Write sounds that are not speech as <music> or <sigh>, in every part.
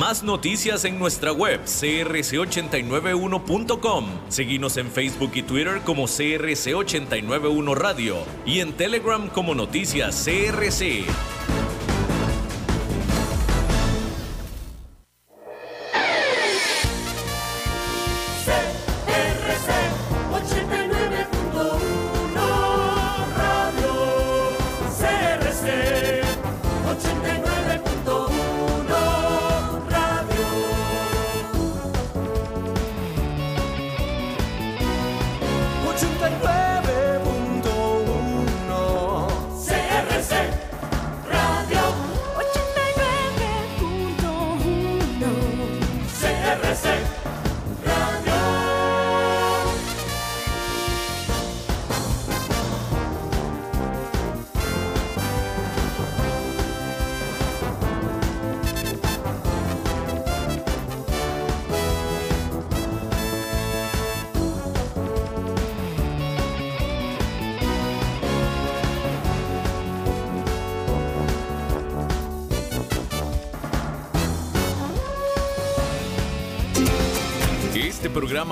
Más noticias en nuestra web crc891.com. Seguimos en Facebook y Twitter como CRC891 Radio y en Telegram como Noticias CRC.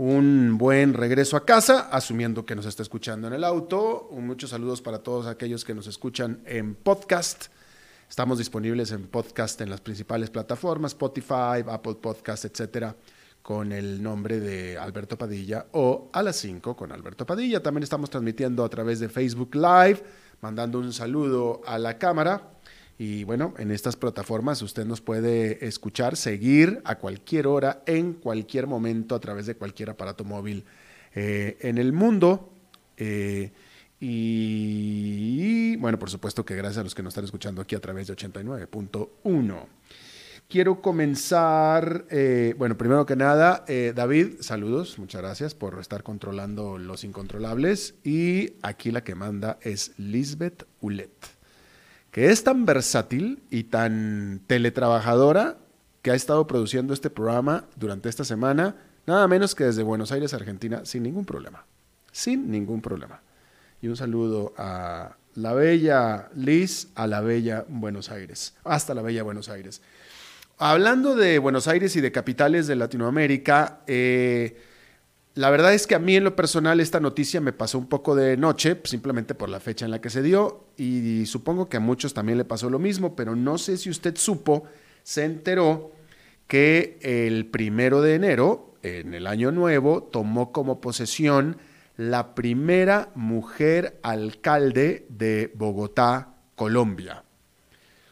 un buen regreso a casa, asumiendo que nos está escuchando en el auto. Muchos saludos para todos aquellos que nos escuchan en podcast. Estamos disponibles en podcast en las principales plataformas, Spotify, Apple Podcast, etcétera, con el nombre de Alberto Padilla o a las 5 con Alberto Padilla. También estamos transmitiendo a través de Facebook Live, mandando un saludo a la cámara y bueno, en estas plataformas usted nos puede escuchar, seguir a cualquier hora, en cualquier momento, a través de cualquier aparato móvil eh, en el mundo. Eh, y, bueno, por supuesto que gracias a los que nos están escuchando aquí a través de 89.1. Quiero comenzar, eh, bueno, primero que nada, David, saludos, muchas gracias por estar controlando los incontrolables. Y aquí la que manda es Lisbeth Ulet que es tan versátil y tan teletrabajadora que ha estado produciendo este programa durante esta semana, nada menos que desde Buenos Aires, Argentina, sin ningún problema. Sin ningún problema. Y un saludo a la bella Liz, a la bella Buenos Aires, hasta la bella Buenos Aires. Hablando de Buenos Aires y de capitales de Latinoamérica, eh, la verdad es que a mí en lo personal esta noticia me pasó un poco de noche, simplemente por la fecha en la que se dio, y supongo que a muchos también le pasó lo mismo, pero no sé si usted supo, se enteró que el primero de enero, en el año nuevo, tomó como posesión la primera mujer alcalde de Bogotá, Colombia.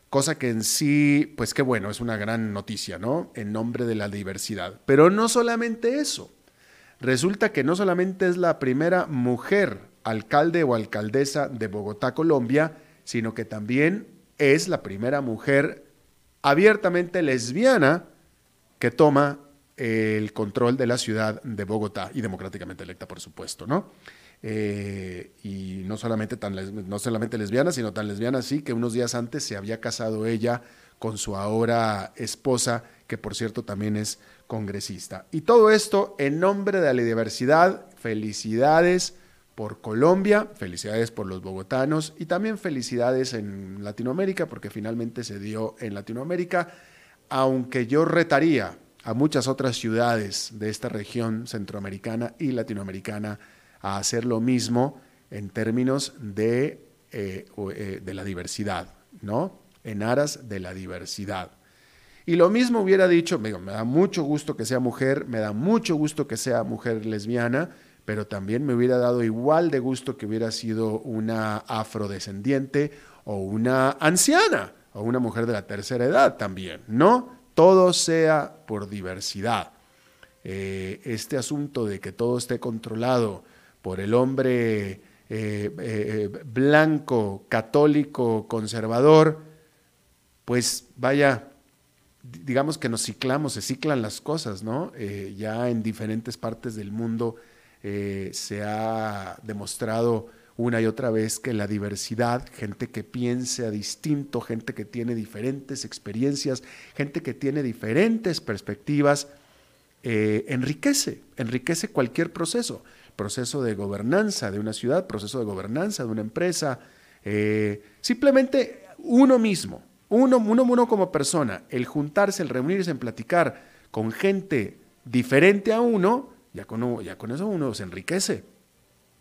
Cosa que en sí, pues qué bueno, es una gran noticia, ¿no? En nombre de la diversidad. Pero no solamente eso. Resulta que no solamente es la primera mujer alcalde o alcaldesa de Bogotá, Colombia, sino que también es la primera mujer abiertamente lesbiana que toma el control de la ciudad de Bogotá y democráticamente electa, por supuesto, ¿no? Eh, y no solamente, tan, no solamente lesbiana, sino tan lesbiana así que unos días antes se había casado ella con su ahora esposa, que por cierto también es congresista. Y todo esto en nombre de la diversidad. Felicidades por Colombia, felicidades por los bogotanos y también felicidades en Latinoamérica, porque finalmente se dio en Latinoamérica, aunque yo retaría a muchas otras ciudades de esta región centroamericana y latinoamericana a hacer lo mismo en términos de, eh, eh, de la diversidad, ¿no? En aras de la diversidad. Y lo mismo hubiera dicho, me, me da mucho gusto que sea mujer, me da mucho gusto que sea mujer lesbiana, pero también me hubiera dado igual de gusto que hubiera sido una afrodescendiente o una anciana, o una mujer de la tercera edad también, ¿no? Todo sea por diversidad. Eh, este asunto de que todo esté controlado por el hombre eh, eh, blanco, católico, conservador, pues vaya, digamos que nos ciclamos, se ciclan las cosas, ¿no? ya en diferentes partes del mundo se ha demostrado una y otra vez que la diversidad, gente que piense distinto, gente que tiene diferentes experiencias, gente que tiene diferentes perspectivas, eh, enriquece, enriquece cualquier proceso, proceso de gobernanza de una ciudad, proceso de gobernanza de una empresa, eh, simplemente uno mismo, uno, uno, uno como persona, el juntarse, el reunirse, en platicar con gente diferente a uno, ya con, ya con eso uno se enriquece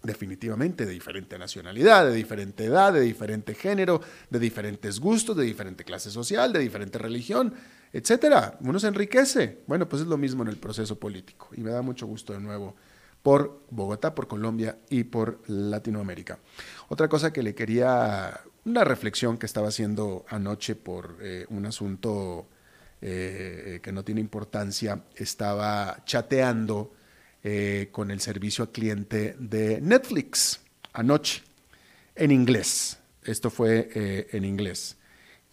definitivamente de diferente nacionalidad, de diferente edad, de diferente género, de diferentes gustos, de diferente clase social, de diferente religión, etcétera. Uno se enriquece. Bueno, pues es lo mismo en el proceso político y me da mucho gusto de nuevo por Bogotá, por Colombia y por Latinoamérica. Otra cosa que le quería, una reflexión que estaba haciendo anoche por eh, un asunto eh, que no tiene importancia, estaba chateando eh, con el servicio al cliente de Netflix anoche, en inglés. Esto fue eh, en inglés.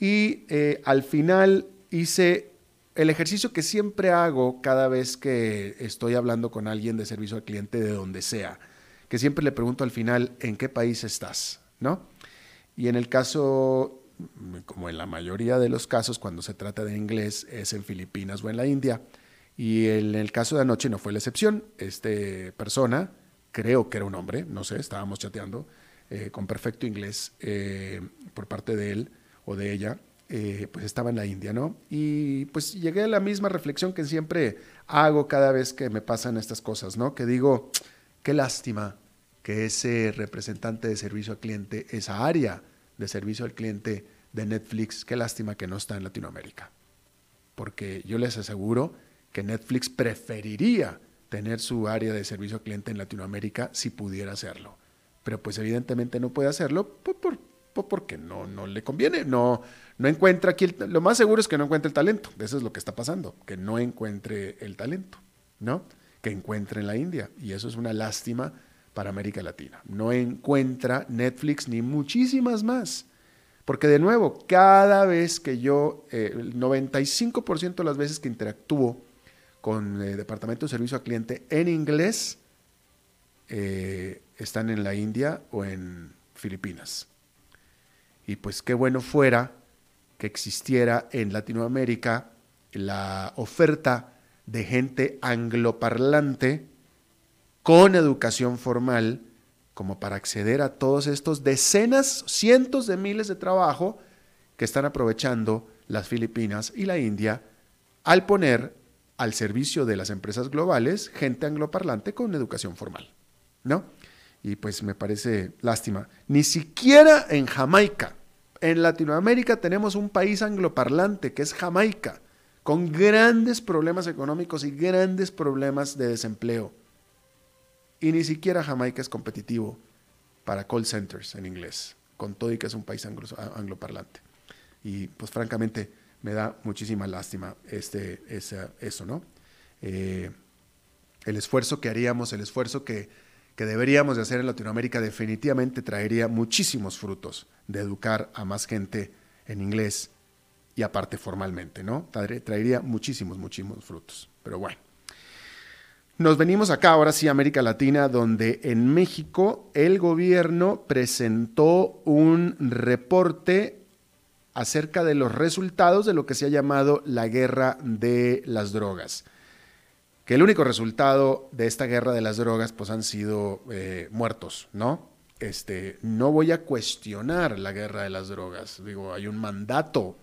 Y eh, al final hice el ejercicio que siempre hago cada vez que estoy hablando con alguien de servicio al cliente de donde sea, que siempre le pregunto al final, ¿en qué país estás? ¿No? Y en el caso, como en la mayoría de los casos, cuando se trata de inglés, es en Filipinas o en la India. Y en el caso de anoche no fue la excepción. Este persona, creo que era un hombre, no sé, estábamos chateando eh, con perfecto inglés eh, por parte de él o de ella, eh, pues estaba en la India, ¿no? Y pues llegué a la misma reflexión que siempre hago cada vez que me pasan estas cosas, ¿no? Que digo, qué lástima que ese representante de servicio al cliente, esa área de servicio al cliente de Netflix, qué lástima que no está en Latinoamérica. Porque yo les aseguro que Netflix preferiría tener su área de servicio al cliente en Latinoamérica si pudiera hacerlo. Pero pues evidentemente no puede hacerlo por, porque no, no le conviene, no, no encuentra aquí, lo más seguro es que no encuentre el talento, eso es lo que está pasando, que no encuentre el talento, ¿no? Que encuentre en la India, y eso es una lástima para América Latina. No encuentra Netflix ni muchísimas más. Porque de nuevo, cada vez que yo, eh, el 95% de las veces que interactúo con el Departamento de Servicio al Cliente en inglés eh, están en la India o en Filipinas. Y pues qué bueno fuera que existiera en Latinoamérica la oferta de gente angloparlante con educación formal como para acceder a todos estos decenas, cientos de miles de trabajo que están aprovechando las Filipinas y la India al poner al servicio de las empresas globales gente angloparlante con educación formal, ¿no? Y pues me parece lástima. Ni siquiera en Jamaica, en Latinoamérica tenemos un país angloparlante que es Jamaica, con grandes problemas económicos y grandes problemas de desempleo. Y ni siquiera Jamaica es competitivo para call centers en inglés, con todo y que es un país angloparlante. Y pues francamente, me da muchísima lástima este, eso, ¿no? Eh, el esfuerzo que haríamos, el esfuerzo que, que deberíamos de hacer en Latinoamérica definitivamente traería muchísimos frutos de educar a más gente en inglés y aparte formalmente, ¿no? Traería muchísimos, muchísimos frutos. Pero bueno. Nos venimos acá, ahora sí, América Latina, donde en México el gobierno presentó un reporte acerca de los resultados de lo que se ha llamado la guerra de las drogas. Que el único resultado de esta guerra de las drogas pues han sido eh, muertos, ¿no? Este, no voy a cuestionar la guerra de las drogas. Digo, hay un mandato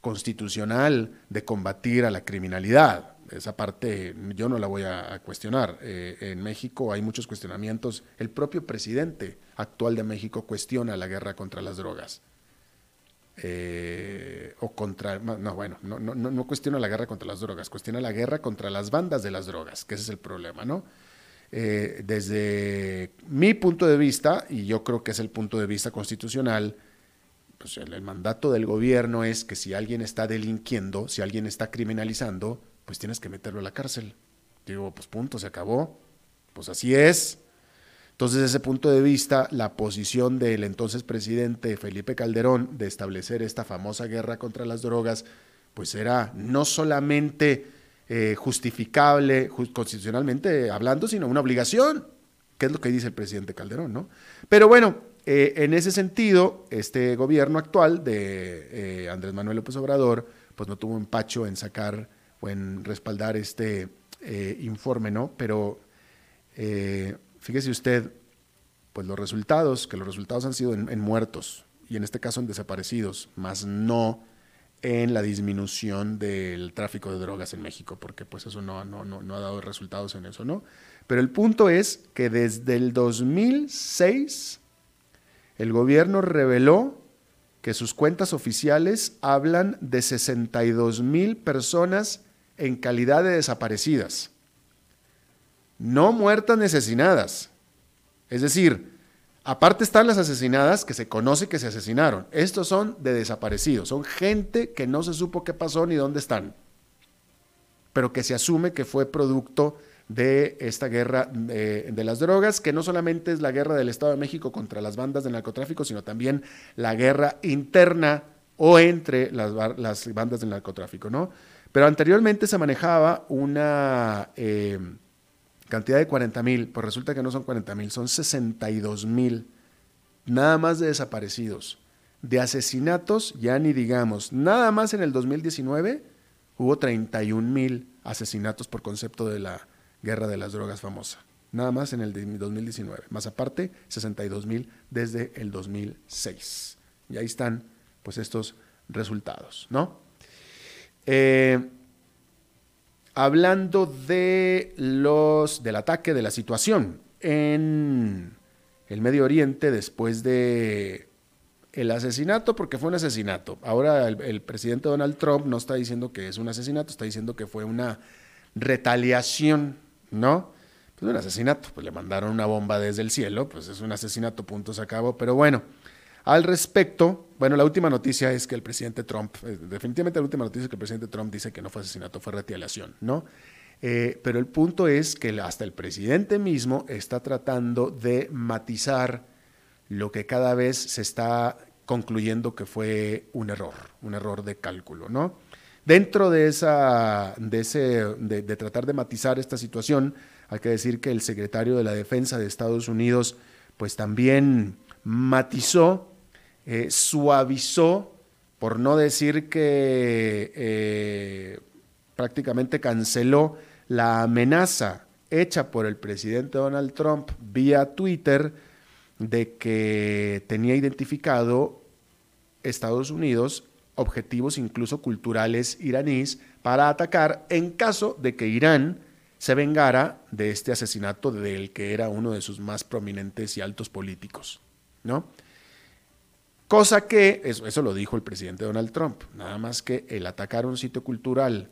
constitucional de combatir a la criminalidad. Esa parte yo no la voy a, cuestionar. Eh, en México hay muchos cuestionamientos. El propio presidente actual de México cuestiona la guerra contra las drogas. Eh, o contra, no, bueno, no, no, no cuestiona la guerra contra las drogas, cuestiona la guerra contra las bandas de las drogas, que ese es el problema, ¿no? Eh, desde mi punto de vista, y yo creo que es el punto de vista constitucional, pues el, mandato del gobierno es que si alguien está delinquiendo, si alguien está criminalizando, pues tienes que meterlo a la cárcel. Digo, pues punto, se acabó. Pues así es. Entonces, desde ese punto de vista, la posición del entonces presidente Felipe Calderón de establecer esta famosa guerra contra las drogas, pues era no solamente eh, justificable constitucionalmente hablando, sino una obligación, que es lo que dice el presidente Calderón, ¿no? Pero bueno, eh, en ese sentido, este gobierno actual de eh, Andrés Manuel López Obrador, pues no tuvo empacho en sacar o en respaldar este informe, ¿no? Pero fíjese usted, pues los resultados, que los resultados han sido en, muertos y en este caso en desaparecidos, más no en la disminución del tráfico de drogas en México, porque pues eso no, no, no, ha dado resultados en eso, ¿no? Pero el punto es que desde el 2006 el gobierno reveló que sus cuentas oficiales hablan de 62 mil personas en calidad de desaparecidas, no muertas ni asesinadas. Es decir, Aparte están las asesinadas que se conoce que se asesinaron. Estos son de desaparecidos, son gente que no se supo qué pasó ni dónde están, pero que se asume que fue producto de esta guerra de, las drogas, que no solamente es la guerra del Estado de México contra las bandas de narcotráfico, sino también la guerra interna o entre las, bandas del narcotráfico, ¿no? Pero anteriormente se manejaba una... Eh, cantidad de 40 mil, pues resulta que no son 40 mil, son 62 mil, nada más de desaparecidos. De asesinatos, ya ni digamos, nada más en el 2019 hubo 31 mil asesinatos por concepto de la guerra de las drogas famosa. Nada más en el 2019. Más aparte, 62 mil desde el 2006. Y ahí están, pues, estos resultados, ¿no? Eh, hablando de los, del ataque, de la situación en el Medio Oriente después de el asesinato, porque fue un asesinato. Ahora el, presidente Donald Trump no está diciendo que es un asesinato, está diciendo que fue una retaliación, ¿no? Pues un asesinato, pues le mandaron una bomba desde el cielo, pues es un asesinato, punto, se acabó. Pero bueno, al respecto, bueno, la última noticia es que el presidente Trump, eh, definitivamente la última noticia es que el presidente Trump dice que no fue asesinato, fue retaliación, ¿no? Eh, pero el punto es que hasta el presidente mismo está tratando de matizar lo que cada vez se está concluyendo que fue un error, un error de cálculo, ¿no? Dentro de, esa, de, ese, de, de tratar de matizar esta situación, hay que decir que el secretario de la Defensa de Estados Unidos, pues también matizó eh, suavizó, por no decir que eh, prácticamente canceló la amenaza hecha por el presidente Donald Trump vía Twitter de que tenía identificado Estados Unidos objetivos incluso culturales iraníes para atacar en caso de que Irán se vengara de este asesinato del que era uno de sus más prominentes y altos políticos, ¿no? Cosa que, eso, eso lo dijo el presidente Donald Trump, nada más que el atacar un sitio cultural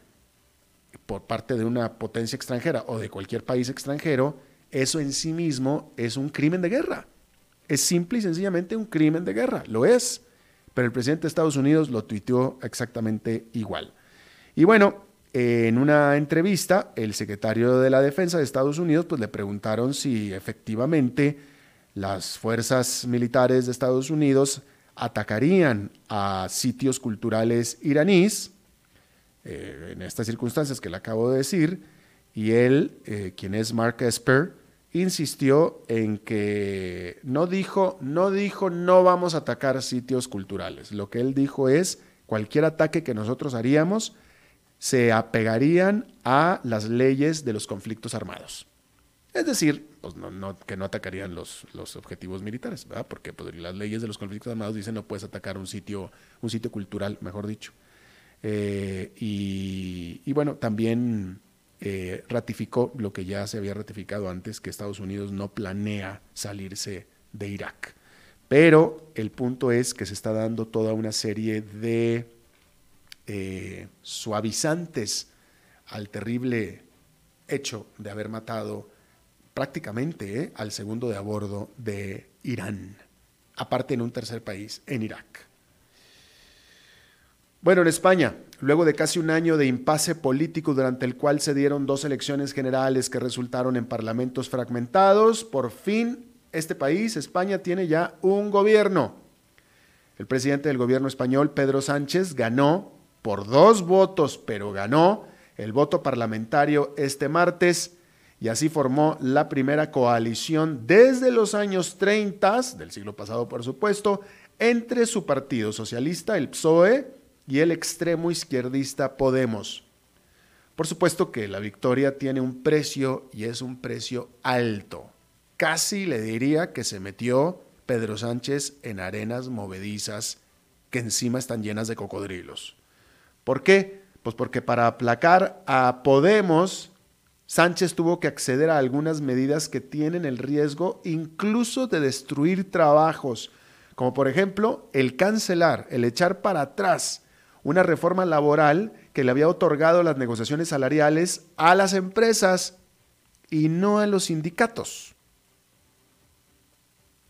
por parte de una potencia extranjera o de cualquier país extranjero, eso en sí mismo es un crimen de guerra. Es simple y sencillamente un crimen de guerra, lo es. Pero el presidente de Estados Unidos lo tuiteó exactamente igual. Y bueno, en una entrevista, el secretario de la Defensa de Estados Unidos pues, le preguntaron si efectivamente las fuerzas militares de Estados Unidos atacarían a sitios culturales iraníes, eh, en estas circunstancias que le acabo de decir, y él, eh, quien es Mark Esper, insistió en que no dijo, no dijo no vamos a atacar sitios culturales. Lo que él dijo es cualquier ataque que nosotros haríamos se apegarían a las leyes de los conflictos armados. Es decir, pues que no atacarían los, los objetivos militares. Porque pues, las leyes de los conflictos armados dicen no puedes atacar un sitio, un sitio cultural, mejor dicho. Eh, y, bueno, también eh, ratificó lo que ya se había ratificado antes, que Estados Unidos no planea salirse de Irak. Pero el punto es que se está dando toda una serie de eh, suavizantes al terrible hecho de haber matado prácticamente ¿eh? al segundo de a bordo de Irán, aparte en un tercer país, en Irak. Bueno, en España, luego de casi un año de impasse político durante el cual se dieron dos elecciones generales que resultaron en parlamentos fragmentados, por fin este país, España, tiene ya un gobierno. El presidente del gobierno español, Pedro Sánchez, ganó por dos votos, pero ganó el voto parlamentario este martes y así formó la primera coalición desde los años 30, del siglo pasado por supuesto, entre su partido socialista, el PSOE, y el extremo izquierdista Podemos. Por supuesto que la victoria tiene un precio y es un precio alto. Casi le diría que se metió Pedro Sánchez en arenas movedizas que encima están llenas de cocodrilos. ¿Por qué? Pues porque para aplacar a Podemos, Sánchez tuvo que acceder a algunas medidas que tienen el riesgo incluso de destruir trabajos, como por ejemplo el cancelar, el echar para atrás una reforma laboral que le había otorgado las negociaciones salariales a las empresas y no a los sindicatos.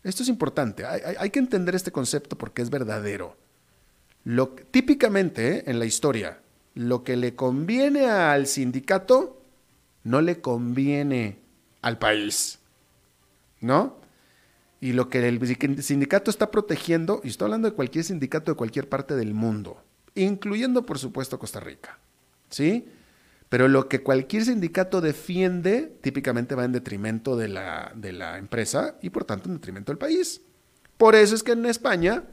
Esto es importante, hay, que entender este concepto porque es verdadero. Típicamente ¿eh? en la historia, lo que le conviene al sindicato no le conviene al país. ¿No? Y lo que el sindicato está protegiendo, y estoy hablando de cualquier sindicato de cualquier parte del mundo, incluyendo por supuesto Costa Rica. ¿Sí? Pero lo que cualquier sindicato defiende típicamente va en detrimento de la, de la empresa y por tanto en detrimento del país. Por eso es que en España,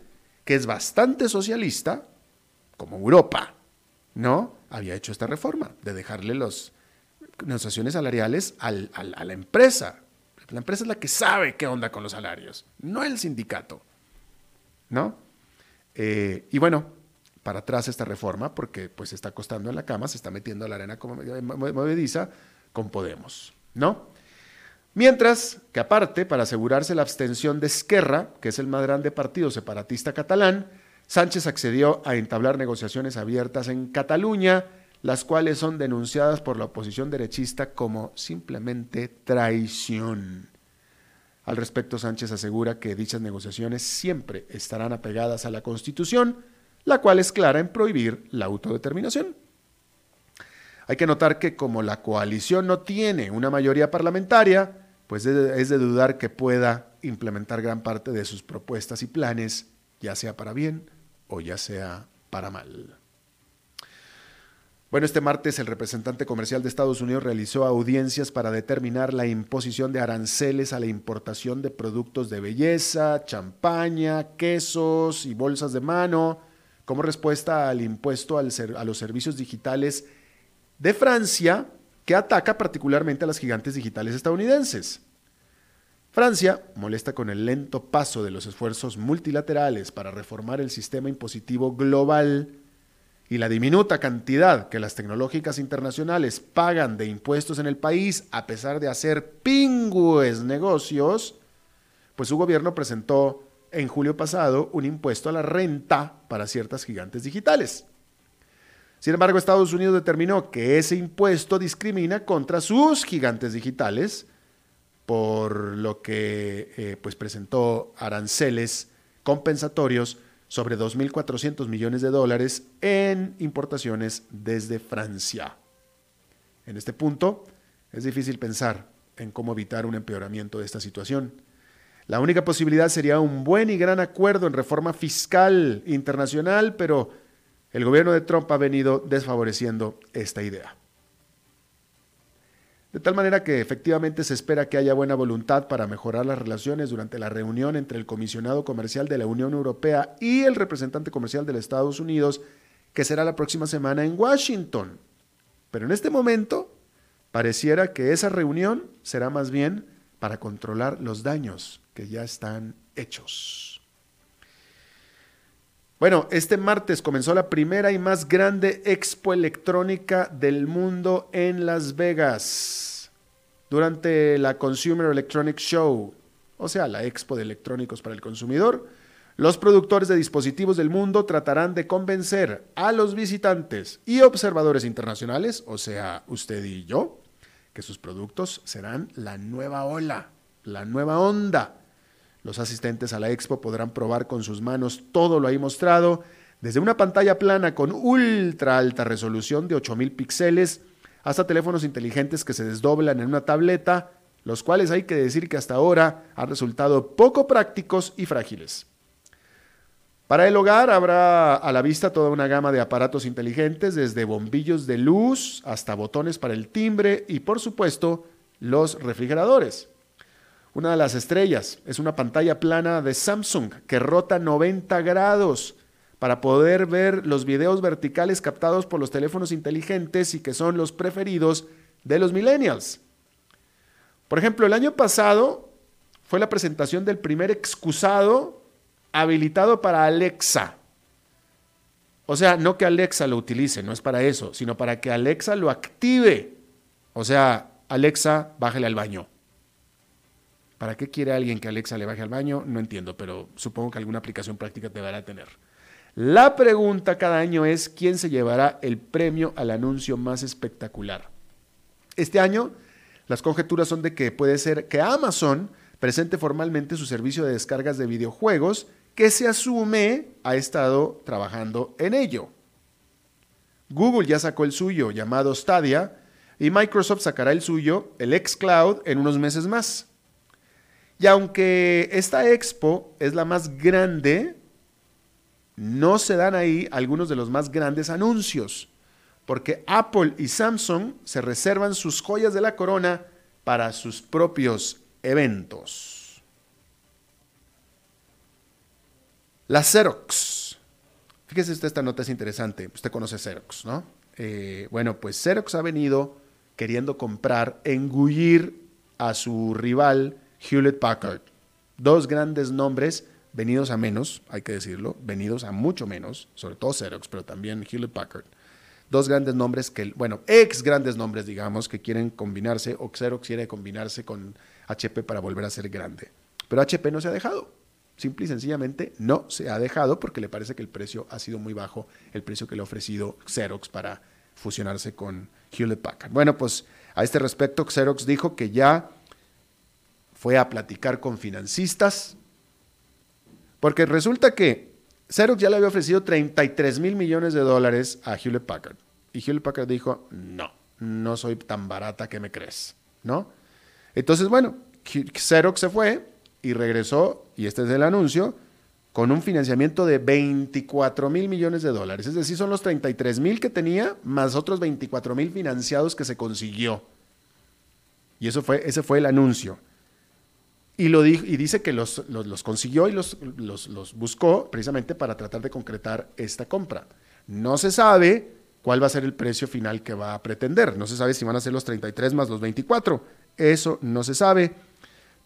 que es bastante socialista, como Europa, ¿no? Había hecho esta reforma de dejarle las negociaciones salariales a la empresa. La empresa es la que sabe qué onda con los salarios, no el sindicato, ¿no? Eh, y bueno, para atrás esta reforma porque pues está costando en la cama, se está metiendo a la arena como movediza con Podemos, ¿no? Mientras que aparte, para asegurarse la abstención de Esquerra, que es el más grande partido separatista catalán, Sánchez accedió a entablar negociaciones abiertas en Cataluña, las cuales son denunciadas por la oposición derechista como simplemente traición. Al respecto, Sánchez asegura que dichas negociaciones siempre estarán apegadas a la Constitución, la cual es clara en prohibir la autodeterminación. Hay que notar que como la coalición no tiene una mayoría parlamentaria, pues es de dudar que pueda implementar gran parte de sus propuestas y planes, ya sea para bien o ya sea para mal. Bueno, este martes el representante comercial de Estados Unidos realizó audiencias para determinar la imposición de aranceles a la importación de productos de belleza, champaña, quesos y bolsas de mano, como respuesta al impuesto a los servicios digitales de Francia, que ataca particularmente a las gigantes digitales estadounidenses. Francia, molesta con el lento paso de los esfuerzos multilaterales para reformar el sistema impositivo global y la diminuta cantidad que las tecnológicas internacionales pagan de impuestos en el país a pesar de hacer pingües negocios, pues su gobierno presentó en julio pasado un impuesto a la renta para ciertas gigantes digitales. Sin embargo, Estados Unidos determinó que ese impuesto discrimina contra sus gigantes digitales, por lo que eh, pues presentó aranceles compensatorios sobre 2.400 millones de dólares en importaciones desde Francia. En este punto, es difícil pensar en cómo evitar un empeoramiento de esta situación. La única posibilidad sería un buen y gran acuerdo en reforma fiscal internacional, pero el gobierno de Trump ha venido desfavoreciendo esta idea. De tal manera que efectivamente se espera que haya buena voluntad para mejorar las relaciones durante la reunión entre el comisionado comercial de la Unión Europea y el representante comercial de los Estados Unidos, que será la próxima semana en Washington. Pero en este momento pareciera que esa reunión será más bien para controlar los daños que ya están hechos. Bueno, este martes comenzó la primera y más grande expo electrónica del mundo en Las Vegas. Durante la Consumer Electronics Show, o sea, la expo de electrónicos para el consumidor, los productores de dispositivos del mundo tratarán de convencer a los visitantes y observadores internacionales, o sea, usted y yo, que sus productos serán la nueva ola, la nueva onda los asistentes a la expo podrán probar con sus manos todo lo ahí mostrado, desde una pantalla plana con ultra alta resolución de 8000 píxeles hasta teléfonos inteligentes que se desdoblan en una tableta, los cuales hay que decir que hasta ahora han resultado poco prácticos y frágiles. Para el hogar habrá a la vista toda una gama de aparatos inteligentes, desde bombillos de luz hasta botones para el timbre y por supuesto los refrigeradores. Una de las estrellas es una pantalla plana de Samsung que rota 90 grados para poder ver los videos verticales captados por los teléfonos inteligentes y que son los preferidos de los millennials. Por ejemplo, el año pasado fue la presentación del primer excusado habilitado para Alexa. O sea, no que Alexa lo utilice, no es para eso, sino para que Alexa lo active. O sea, Alexa, bájale al baño. ¿Para qué quiere alguien que Alexa le baje al baño? No entiendo, pero supongo que alguna aplicación práctica deberá tener. La pregunta cada año es quién se llevará el premio al anuncio más espectacular. Este año, las conjeturas son de que puede ser que Amazon presente formalmente su servicio de descargas de videojuegos que se asume ha estado trabajando en ello. Google ya sacó el suyo, llamado Stadia, y Microsoft sacará el suyo, el xCloud, en unos meses más. Y aunque esta expo es la más grande, no se dan ahí algunos de los más grandes anuncios, porque Apple y Samsung se reservan sus joyas de la corona para sus propios eventos. La Xerox. Fíjese usted, esta nota es interesante. Usted conoce Xerox, ¿no? Eh, bueno, pues Xerox ha venido queriendo comprar, engullir a su rival Hewlett Packard. Dos grandes nombres venidos a menos, hay que decirlo, venidos a mucho menos, sobre todo Xerox, pero también Hewlett Packard. Dos grandes nombres que, bueno, ex grandes nombres, digamos, que quieren combinarse, o Xerox quiere combinarse con HP para volver a ser grande. Pero HP no se ha dejado. Simple y sencillamente no se ha dejado porque le parece que el precio ha sido muy bajo, el precio que le ha ofrecido Xerox para fusionarse con Hewlett Packard. Bueno, pues a este respecto, Xerox dijo que ya fue a platicar con financistas, porque resulta que Xerox ya le había ofrecido 33 mil millones de dólares a Hewlett Packard. Y Hewlett Packard dijo, no, no soy tan barata que me crees, ¿no? Entonces, bueno, Xerox se fue, y regresó, y este es el anuncio, con un financiamiento de 24 mil millones de dólares. Es decir, son los 33 mil que tenía más otros 24 mil financiados que se consiguió. Y eso fue, ese fue el anuncio. Y, lo dijo, y dice que los, los, consiguió y los, los, buscó precisamente para tratar de concretar esta compra. No se sabe cuál va a ser el precio final que va a pretender. No se sabe si van a ser los 33 más los 24. Eso no se sabe.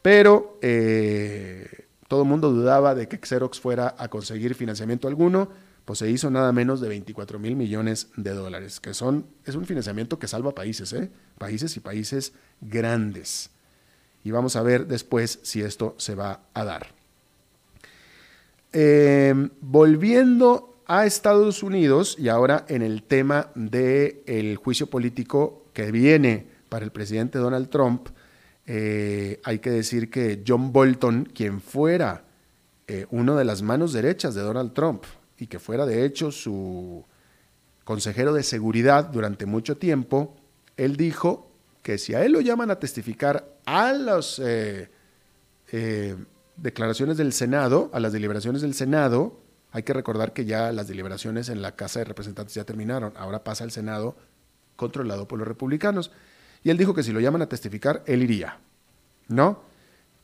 Pero eh, todo el mundo dudaba de que Xerox fuera a conseguir financiamiento alguno, pues se hizo nada menos de 24 mil millones de dólares, que son, es un financiamiento que salva países, ¿eh? países y países grandes. Y vamos a ver después si esto se va a dar. Em, volviendo a Estados Unidos y ahora en el tema del juicio político que viene para el presidente Donald Trump, eh, hay que decir que John Bolton, quien fuera eh, uno de las manos derechas de Donald Trump y que fuera de hecho su consejero de seguridad durante mucho tiempo, él dijo que si a él lo llaman a testificar a las eh, declaraciones del Senado, a las deliberaciones del Senado, hay que recordar que ya las deliberaciones en la Casa de Representantes ya terminaron, ahora pasa al Senado controlado por los republicanos. Y él dijo que si lo llaman a testificar, él iría, ¿no?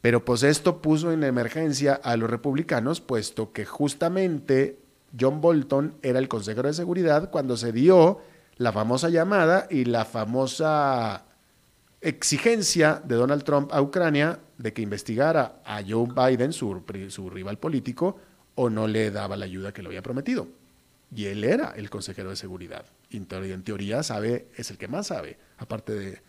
Pero pues esto puso en emergencia a los republicanos, puesto que justamente John Bolton era el consejero de seguridad cuando se dio la famosa llamada y la famosa exigencia de Donald Trump a Ucrania de que investigara a Joe Biden, su, rival político, o no le daba la ayuda que le había prometido. Y él era el consejero de seguridad. Y en teoría sabe, es el que más sabe, aparte de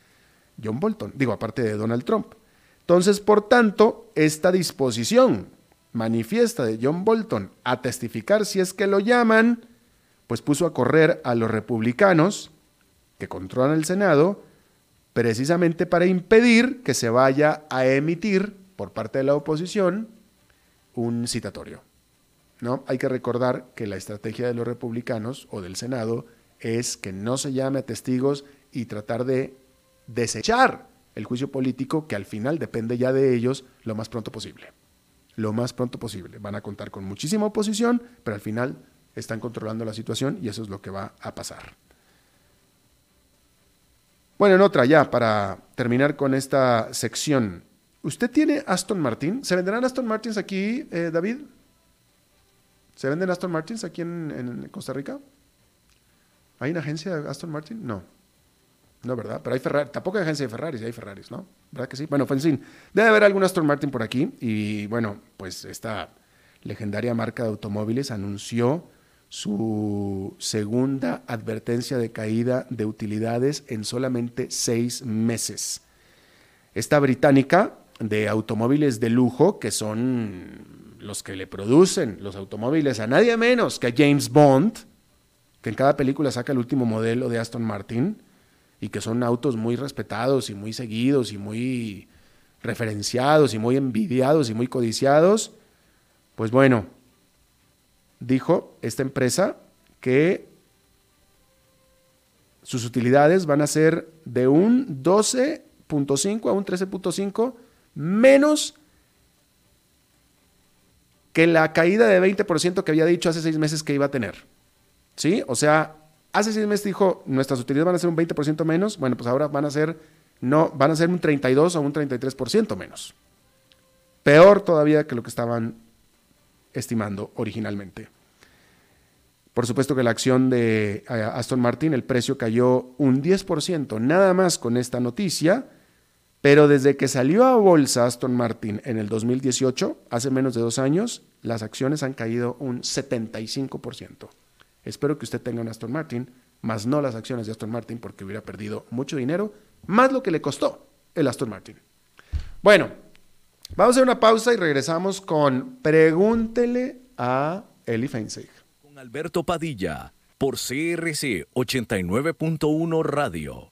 John Bolton, digo, aparte de Donald Trump. Entonces, por tanto, esta disposición manifiesta de John Bolton a testificar si es que lo llaman, pues puso a correr a los republicanos que controlan el Senado, precisamente para impedir que se vaya a emitir por parte de la oposición un citatorio. ¿no? Hay que recordar que la estrategia de los republicanos o del Senado es que no se llame a testigos y tratar de desechar el juicio político que al final depende ya de ellos lo más pronto posible. Lo más pronto posible. Van a contar con muchísima oposición, pero al final están controlando la situación y eso es lo que va a pasar. Bueno, en otra ya, para terminar con esta sección. ¿Usted tiene Aston Martin? ¿Se venderán Aston Martins aquí, eh, David? ¿Se venden Aston Martins aquí en, Costa Rica? ¿Hay una agencia de Aston Martin? No. No, ¿verdad? Pero hay Ferrari. Tampoco hay agencia de Ferraris, hay Ferraris, ¿no? ¿Verdad que sí? Bueno, pues en fin, debe haber algún Aston Martin por aquí. Y bueno, pues esta legendaria marca de automóviles anunció su segunda advertencia de caída de utilidades en solamente seis meses. Esta británica de automóviles de lujo, que son los que le producen los automóviles a nadie menos que a James Bond, que en cada película saca el último modelo de Aston Martin, y que son autos muy respetados y muy seguidos y muy referenciados y muy envidiados y muy codiciados, pues bueno, dijo esta empresa que sus utilidades van a ser de un 12.5 a un 13.5 menos que la caída de 20% que había dicho hace seis meses que iba a tener. ¿Sí? O sea, hace seis meses dijo, nuestras utilidades van a ser un 20% menos, bueno, pues ahora van a ser, no, van a ser un 32 o un 33% menos. Peor todavía que lo que estaban estimando originalmente. Por supuesto que la acción de eh, Aston Martin, el precio cayó un 10% nada más con esta noticia, pero desde que salió a bolsa Aston Martin en el 2018, hace menos de dos años, las acciones han caído un 75%. Espero que usted tenga un Aston Martin, más no las acciones de Aston Martin porque hubiera perdido mucho dinero, más lo que le costó el Aston Martin. Bueno, Vamos a hacer una pausa y regresamos con Pregúntele a Eli Feinseig. Con Alberto Padilla, por CRC 89.1 Radio.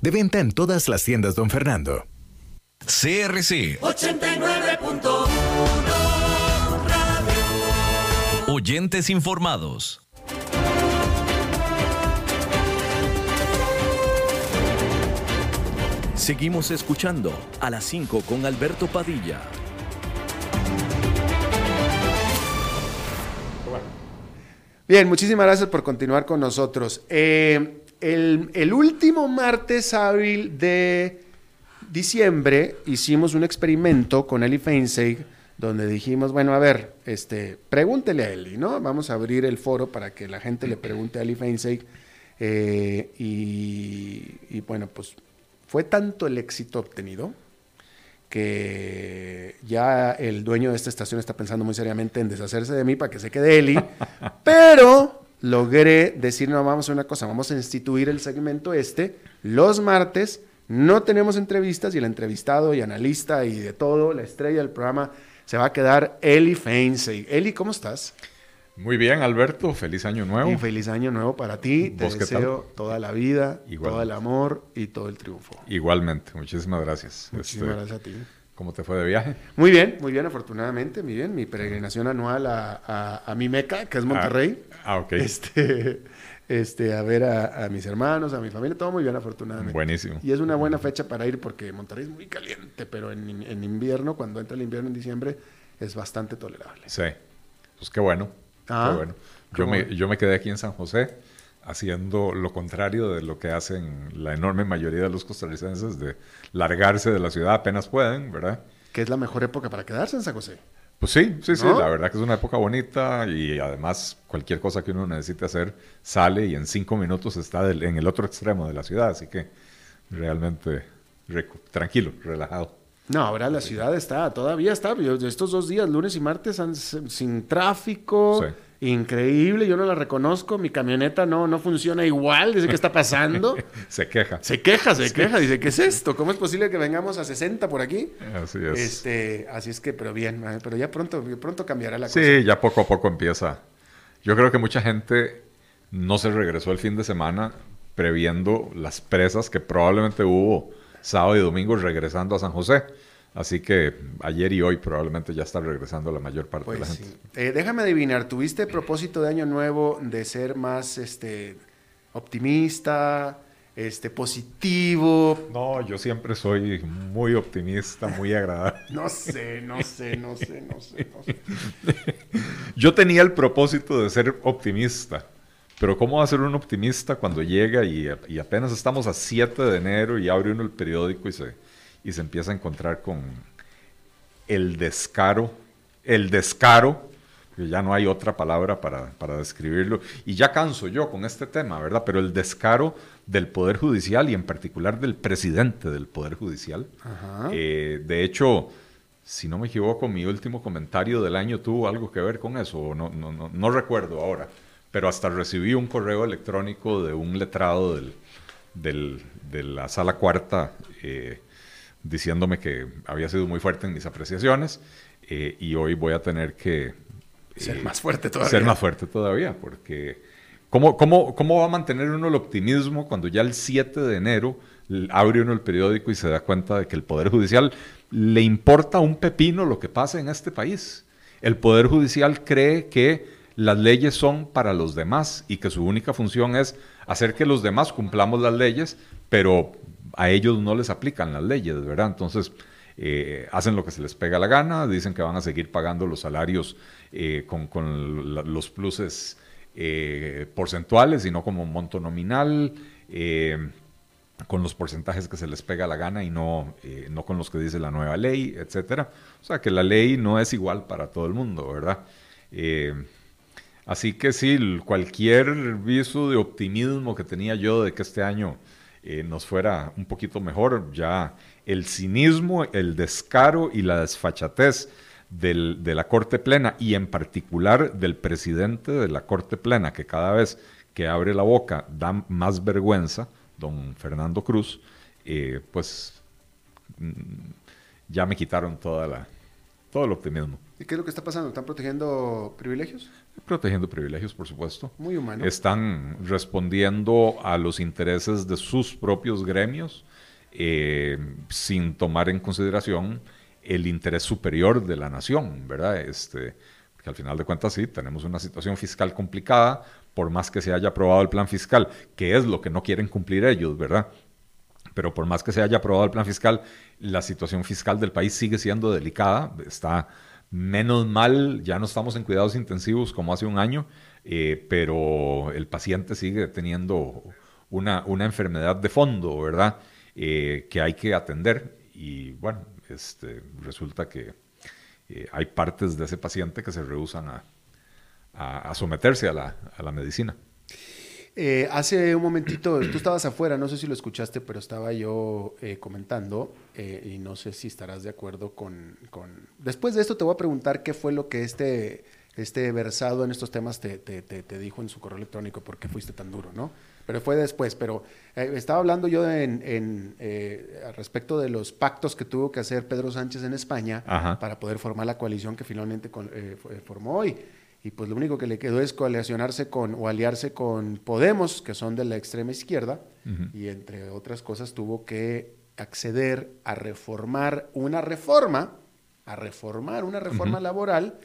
De venta en todas las tiendas, don Fernando. CRC 89.1 Oyentes informados. Seguimos escuchando a las 5 con Alberto Padilla. Bien, muchísimas gracias por continuar con nosotros. Eh, el, último martes hábil de diciembre hicimos un experimento con Eli Feinseig donde dijimos, bueno, a ver, este, pregúntele a Eli, ¿no? Vamos a abrir el foro para que la gente le pregunte a Eli Feinseig. Eh, y, bueno, pues fue tanto el éxito obtenido que ya el dueño de esta estación está pensando muy seriamente en deshacerse de mí para que se quede Eli, <laughs> pero logré decir, no, vamos a una cosa, vamos a instituir el segmento este los martes, no tenemos entrevistas y el entrevistado y analista y de todo, la estrella del programa, se va a quedar Eli Feinstein. Eli, ¿cómo estás? Muy bien, Alberto. Feliz año nuevo. Y feliz año nuevo para ti. Te deseo toda la vida, todo el amor y todo el triunfo. Igualmente. Muchísimas gracias. Muchísimas este, gracias a ti. ¿Cómo te fue de viaje? Muy bien, muy bien, afortunadamente, muy bien. Mi peregrinación anual a, a, mi meca, que es ah, Monterrey. Ah, ok. Este, este, a ver a, mis hermanos, a mi familia, todo muy bien, afortunadamente. Buenísimo. Y es una buena fecha para ir porque Monterrey es muy caliente, pero en, en invierno, cuando entra el invierno en diciembre, es bastante tolerable. Sí, pues qué bueno. Ah, qué bueno. Yo, me, yo me quedé aquí en San José haciendo lo contrario de lo que hacen la enorme mayoría de los costarricenses, de largarse de la ciudad apenas pueden, ¿verdad? Que es la mejor época para quedarse en San José. Pues sí, sí, sí, la verdad que es una época bonita y además cualquier cosa que uno necesite hacer sale y en cinco minutos está en el otro extremo de la ciudad, así que realmente tranquilo, relajado. No, ahora la ciudad está, todavía está. estos dos días, lunes y martes, sin tráfico. Increíble, yo no la reconozco, mi camioneta no, no funciona igual, dice, ¿qué está pasando? <laughs> se queja. Se queja, se queja, dice, ¿qué es esto? ¿Cómo es posible que vengamos a 60 por aquí? Así es. Este, así es que, pero bien, pero ya pronto, pronto cambiará la cosa. Sí, ya poco a poco empieza. Yo creo que mucha gente no se regresó el fin de semana previendo las presas que probablemente hubo sábado y domingo regresando a San José. Así que ayer y hoy probablemente ya está regresando la mayor parte de la pues gente. Eh, déjame adivinar, ¿tuviste propósito de año nuevo de ser más este, optimista, este, positivo? No, yo siempre soy muy optimista, muy agradable. <laughs> no sé, no sé, no sé, no sé, no sé. <laughs> yo tenía el propósito de ser optimista. Pero ¿cómo va a ser un optimista cuando llega y, y apenas estamos a 7 de enero y abre uno el periódico y se y se empieza a encontrar con el descaro, el descaro, que ya no hay otra palabra para, describirlo, y ya canso yo con este tema, ¿verdad? Pero el descaro del Poder Judicial y en particular del presidente del Poder Judicial. Eh, de hecho, si no me equivoco, mi último comentario del año tuvo algo que ver con eso, no, no, no, no recuerdo ahora, pero hasta recibí un correo electrónico de un letrado del, de la sala cuarta. Eh, diciéndome que había sido muy fuerte en mis apreciaciones eh, y hoy voy a tener que... ser más fuerte todavía. Ser más fuerte todavía, porque ¿cómo, cómo, cómo va a mantener uno el optimismo cuando ya el 7 de enero abre uno el periódico y se da cuenta de que el Poder Judicial le importa un pepino lo que pasa en este país? El Poder Judicial cree que las leyes son para los demás y que su única función es hacer que los demás cumplamos las leyes, pero a ellos no les aplican las leyes, ¿verdad? Entonces, eh, hacen lo que se les pega la gana, dicen que van a seguir pagando los salarios eh, con, los pluses eh, porcentuales y no como monto nominal, con los porcentajes que se les pega la gana y no, no con los que dice la nueva ley, etcétera. O sea que la ley no es igual para todo el mundo, ¿verdad? así que sí, cualquier viso de optimismo que tenía yo de que este año eh, nos fuera un poquito mejor. Ya el cinismo, el descaro y la desfachatez de la Corte Plena y en particular del presidente de la Corte Plena, que cada vez que abre la boca da más vergüenza, don Fernando Cruz, eh, pues mm, ya me quitaron toda la, todo el optimismo. ¿Y qué es lo que está pasando? ¿Están protegiendo privilegios? Protegiendo privilegios, por supuesto. Muy humano. Están respondiendo a los intereses de sus propios gremios eh, sin tomar en consideración el interés superior de la nación, ¿verdad? Este, que al final de cuentas sí, tenemos una situación fiscal complicada, por más que se haya aprobado el plan fiscal, que es lo que no quieren cumplir ellos, ¿verdad? Pero por más que se haya aprobado el plan fiscal, la situación fiscal del país sigue siendo delicada, está Menos mal, ya no estamos en cuidados intensivos como hace un año, eh, pero el paciente sigue teniendo una, una enfermedad de fondo, ¿verdad? Eh, que hay que atender. Y bueno, este, resulta que eh, hay partes de ese paciente que se rehusan a, a, someterse a la, a la medicina. Eh, hace un momentito, <clears throat> tú estabas afuera, no sé si lo escuchaste, pero estaba yo eh, comentando eh, y no sé si estarás de acuerdo con, con, Después de esto te voy a preguntar qué fue lo que este, este versado en estos temas te, te, te, dijo en su correo electrónico, por qué fuiste tan duro, ¿no? Pero fue después, pero estaba hablando yo en, en respecto de los pactos que tuvo que hacer Pedro Sánchez en España para poder formar la coalición que finalmente formó hoy y pues lo único que le quedó es coalicionarse con o aliarse con Podemos, que son de la extrema izquierda, y entre otras cosas tuvo que acceder a reformar una reforma, a reformar una reforma laboral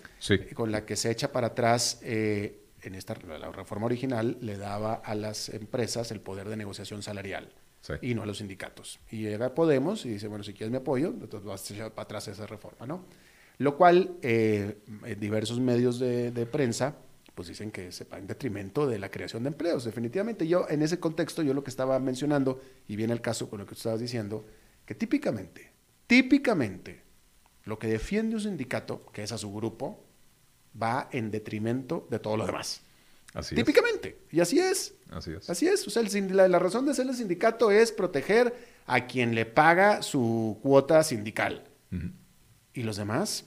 con la que se echa para atrás, eh, en esta la reforma original le daba a las empresas el poder de negociación salarial. Y no a los sindicatos. Y llega Podemos y dice, bueno, si quieres mi apoyo, entonces vas a echar para atrás esa reforma, ¿no? Lo cual, eh, en diversos medios de, prensa, pues dicen que se va en detrimento de la creación de empleos, definitivamente. Yo, en ese contexto, yo lo que estaba mencionando, y viene el caso con lo que tú estabas diciendo, que típicamente, típicamente, lo que defiende un sindicato, que es a su grupo, va en detrimento de todo lo demás. Así Típicamente. Y así es. Así es. Así es. O sea, la, la, razón de ser el sindicato es proteger a quien le paga su cuota sindical. Y los demás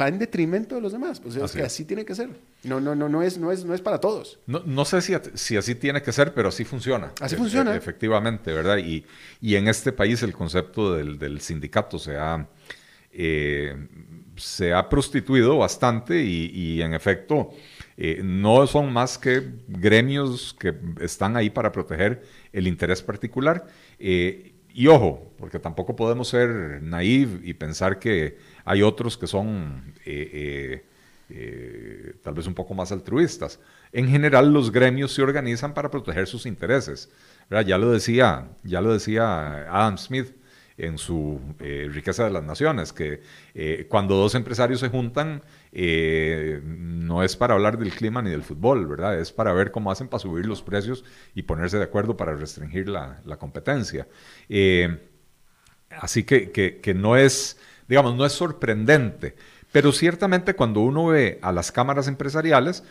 va en detrimento de los demás. Pues es que así tiene que ser. No, no, no, no es, no es, no es para todos. No, no sé si, si, así tiene que ser, pero así funciona. Así funciona. E, efectivamente, ¿verdad? Y, y, en este país el concepto del, del sindicato se ha, eh, se ha prostituido bastante y, y en efecto eh, no son más que gremios que están ahí para proteger el interés particular. Eh, y ojo, porque tampoco podemos ser naive y pensar que hay otros que son eh, eh, tal vez un poco más altruistas. En general, los gremios se organizan para proteger sus intereses. Ya lo decía, ya lo decía Adam Smith en su eh, riqueza de las naciones, que eh, cuando dos empresarios se juntan eh, no es para hablar del clima ni del fútbol, ¿verdad? Es para ver cómo hacen para subir los precios y ponerse de acuerdo para restringir la, competencia. así que, no es, digamos, no es sorprendente, pero ciertamente cuando uno ve a las cámaras empresariales,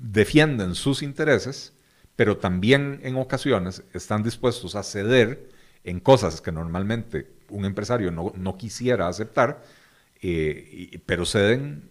defienden sus intereses, pero también en ocasiones están dispuestos a ceder en cosas que normalmente un empresario no, quisiera aceptar, eh, pero ceden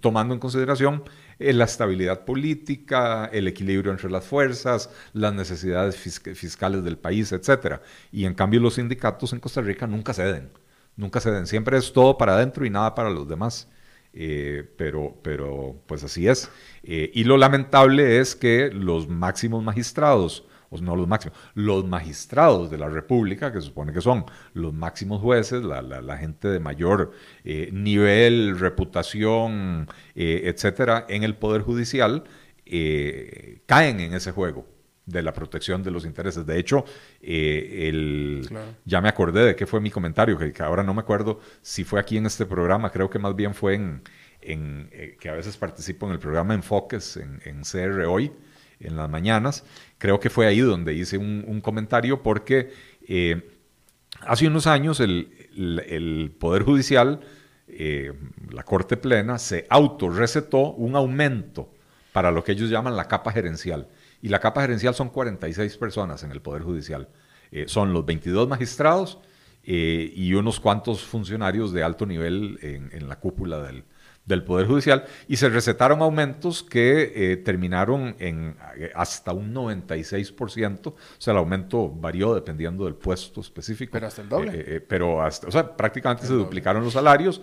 tomando en consideración eh, la estabilidad política, el equilibrio entre las fuerzas, las necesidades fiscales del país, etc. Y en cambio los sindicatos en Costa Rica nunca ceden, nunca ceden, siempre es todo para adentro y nada para los demás. Eh, pero, pero pues así es. y lo lamentable es que los máximos magistrados pues no los máximos, los magistrados de la República, que se supone que son los máximos jueces, la, gente de mayor eh, nivel, reputación, eh, etcétera, en el Poder Judicial, eh, caen en ese juego de la protección de los intereses. De hecho, el, ya me acordé de qué fue mi comentario, que, ahora no me acuerdo si fue aquí en este programa, creo que más bien fue en, que a veces participo en el programa Enfoques en, en CR Hoy, en las mañanas. Creo que fue ahí donde hice un, comentario porque eh, hace unos años el, Poder Judicial, eh, la Corte Plena, se autorrecetó un aumento para lo que ellos llaman la capa gerencial. Y la capa gerencial son 46 personas en el Poder Judicial. Eh, son los 22 magistrados y unos cuantos funcionarios de alto nivel en la cúpula del, del Poder Judicial y se recetaron aumentos que eh, terminaron en eh, hasta un 96%, o sea, el aumento varió dependiendo del puesto específico. Pero hasta el doble. Eh, pero hasta, o sea, prácticamente se duplicaron los salarios.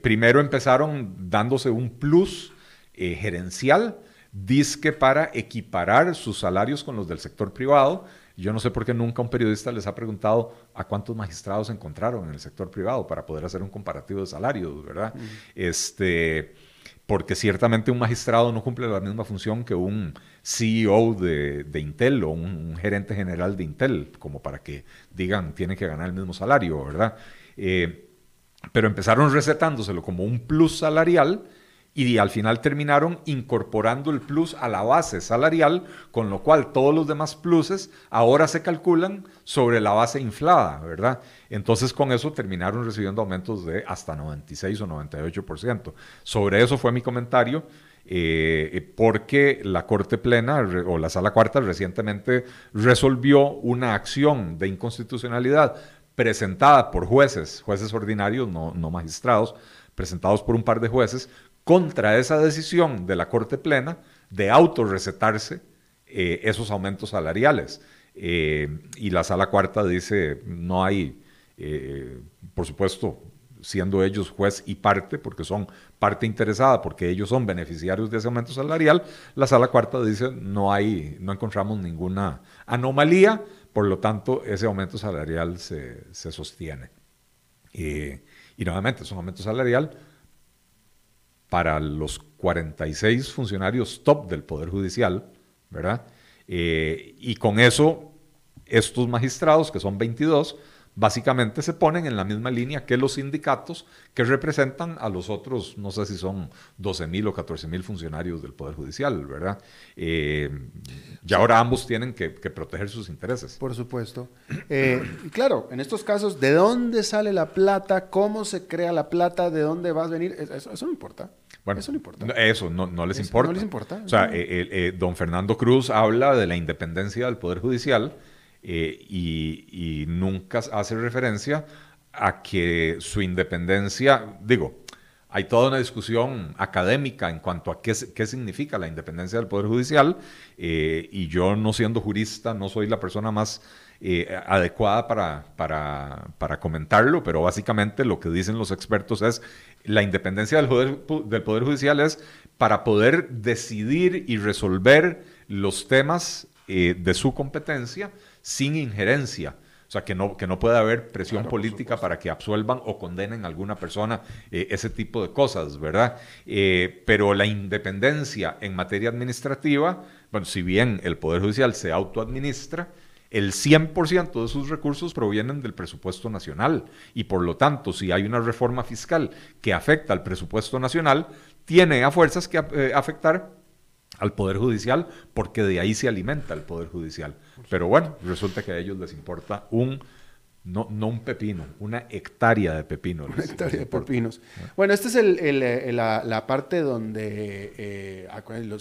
primero empezaron dándose un plus gerencial, disque para equiparar sus salarios con los del sector privado yo no sé por qué nunca un periodista les ha preguntado a cuántos magistrados encontraron en el sector privado para poder hacer un comparativo de salarios, ¿verdad? Este, porque ciertamente un magistrado no cumple la misma función que un CEO de, Intel o un, gerente general de Intel, como para que digan tiene que ganar el mismo salario, ¿verdad? Eh, pero empezaron recetándoselo como un plus salarial y al final terminaron incorporando el plus a la base salarial, con lo cual todos los demás pluses ahora se calculan sobre la base inflada, ¿verdad? Entonces con eso terminaron recibiendo aumentos de hasta 96 o 98%. Sobre eso fue mi comentario. Eh, porque la Corte Plena o la Sala Cuarta recientemente resolvió una acción de inconstitucionalidad presentada por jueces, jueces ordinarios, no, no magistrados, presentados por un par de jueces, contra esa decisión de la Corte Plena de autorrecetarse eh, esos aumentos salariales. Eh, y la sala cuarta dice, no hay, eh, por supuesto, siendo ellos juez y parte, porque son parte interesada, porque ellos son beneficiarios de ese aumento salarial, la sala cuarta dice, no hay, no encontramos ninguna anomalía, por lo tanto, ese aumento salarial se, se sostiene. y nuevamente, es un aumento salarial para los 46 funcionarios top del Poder Judicial, ¿verdad? Eh, y con eso, estos magistrados, que son 22, básicamente se ponen en la misma línea que los sindicatos que representan a los otros, no sé si son 12 mil o 14 mil funcionarios del Poder Judicial, ¿verdad? Eh, y ahora ambos tienen que, proteger sus intereses. Por supuesto. Eh, y claro, en estos casos, ¿de dónde sale la plata? ¿Cómo se crea la plata? ¿De dónde va a venir? Eso, no importa. Bueno, eso no importa. Eso no, les importa. No les importa. O sea, eh, don Fernando Cruz habla de la independencia del Poder Judicial y, nunca hace referencia a que su independencia, digo, hay toda una discusión académica en cuanto a qué, qué significa la independencia del Poder Judicial eh, y yo no siendo jurista no soy la persona más eh, adecuada para, para, comentarlo, pero básicamente lo que dicen los expertos es la independencia del poder, del poder Judicial es para poder decidir y resolver los temas eh, de su competencia sin injerencia. O sea, que no, que no puede haber presión política para que absuelvan o condenen a alguna persona, eh, ese tipo de cosas, ¿verdad? Eh, pero la independencia en materia administrativa, bueno, si bien el Poder Judicial se autoadministra, el 100% de sus recursos provienen del presupuesto nacional. Y por lo tanto, si hay una reforma fiscal que afecta al presupuesto nacional, tiene a fuerzas que eh, afectar al Poder Judicial porque de ahí se alimenta el Poder Judicial. Pero bueno, resulta que a ellos les importa un, no, no un pepino, una hectárea de pepinos. Una hectárea de pepinos. Bueno, esta es el, eh, la, parte donde eh, eh,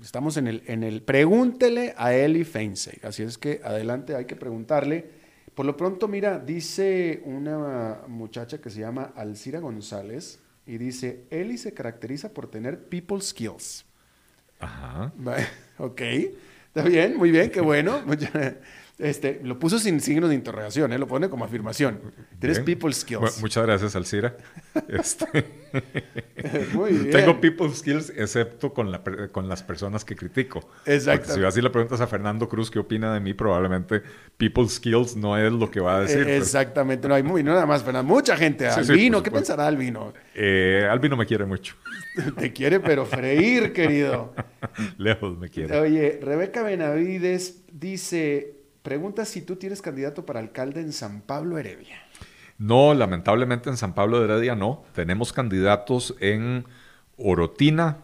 estamos en el, en el pregúntele a Eli Feinsey. Así es que adelante hay que preguntarle. Por lo pronto, mira, dice una muchacha que se llama Alcira González y dice, Eli se caracteriza por tener people skills. Ajá. <laughs> Ok. Está bien, muy bien, qué bueno. <laughs> Este, lo puso sin signos de interrogación, ¿eh? lo pone como afirmación. Tienes people skills. muchas gracias, Alcira. <laughs> Este, <laughs> Muy <laughs> bien. Tengo people skills, excepto con, la, con las personas que critico. Exacto. Si así le preguntas a Fernando Cruz qué opina de mí, probablemente people skills no es lo que va a decir. Eh, exactamente, no hay muy, no nada más, Fernando. Mucha gente. Albino, ¿qué pensará Albino? Eh, Albino me quiere mucho. Te quiere, pero freír, querido. Lejos me quiere. Oye, Rebeca Benavides dice Pregunta si tú tienes candidato para alcalde en San Pablo Heredia. No, lamentablemente en San Pablo de Heredia no. Tenemos candidatos en Orotina,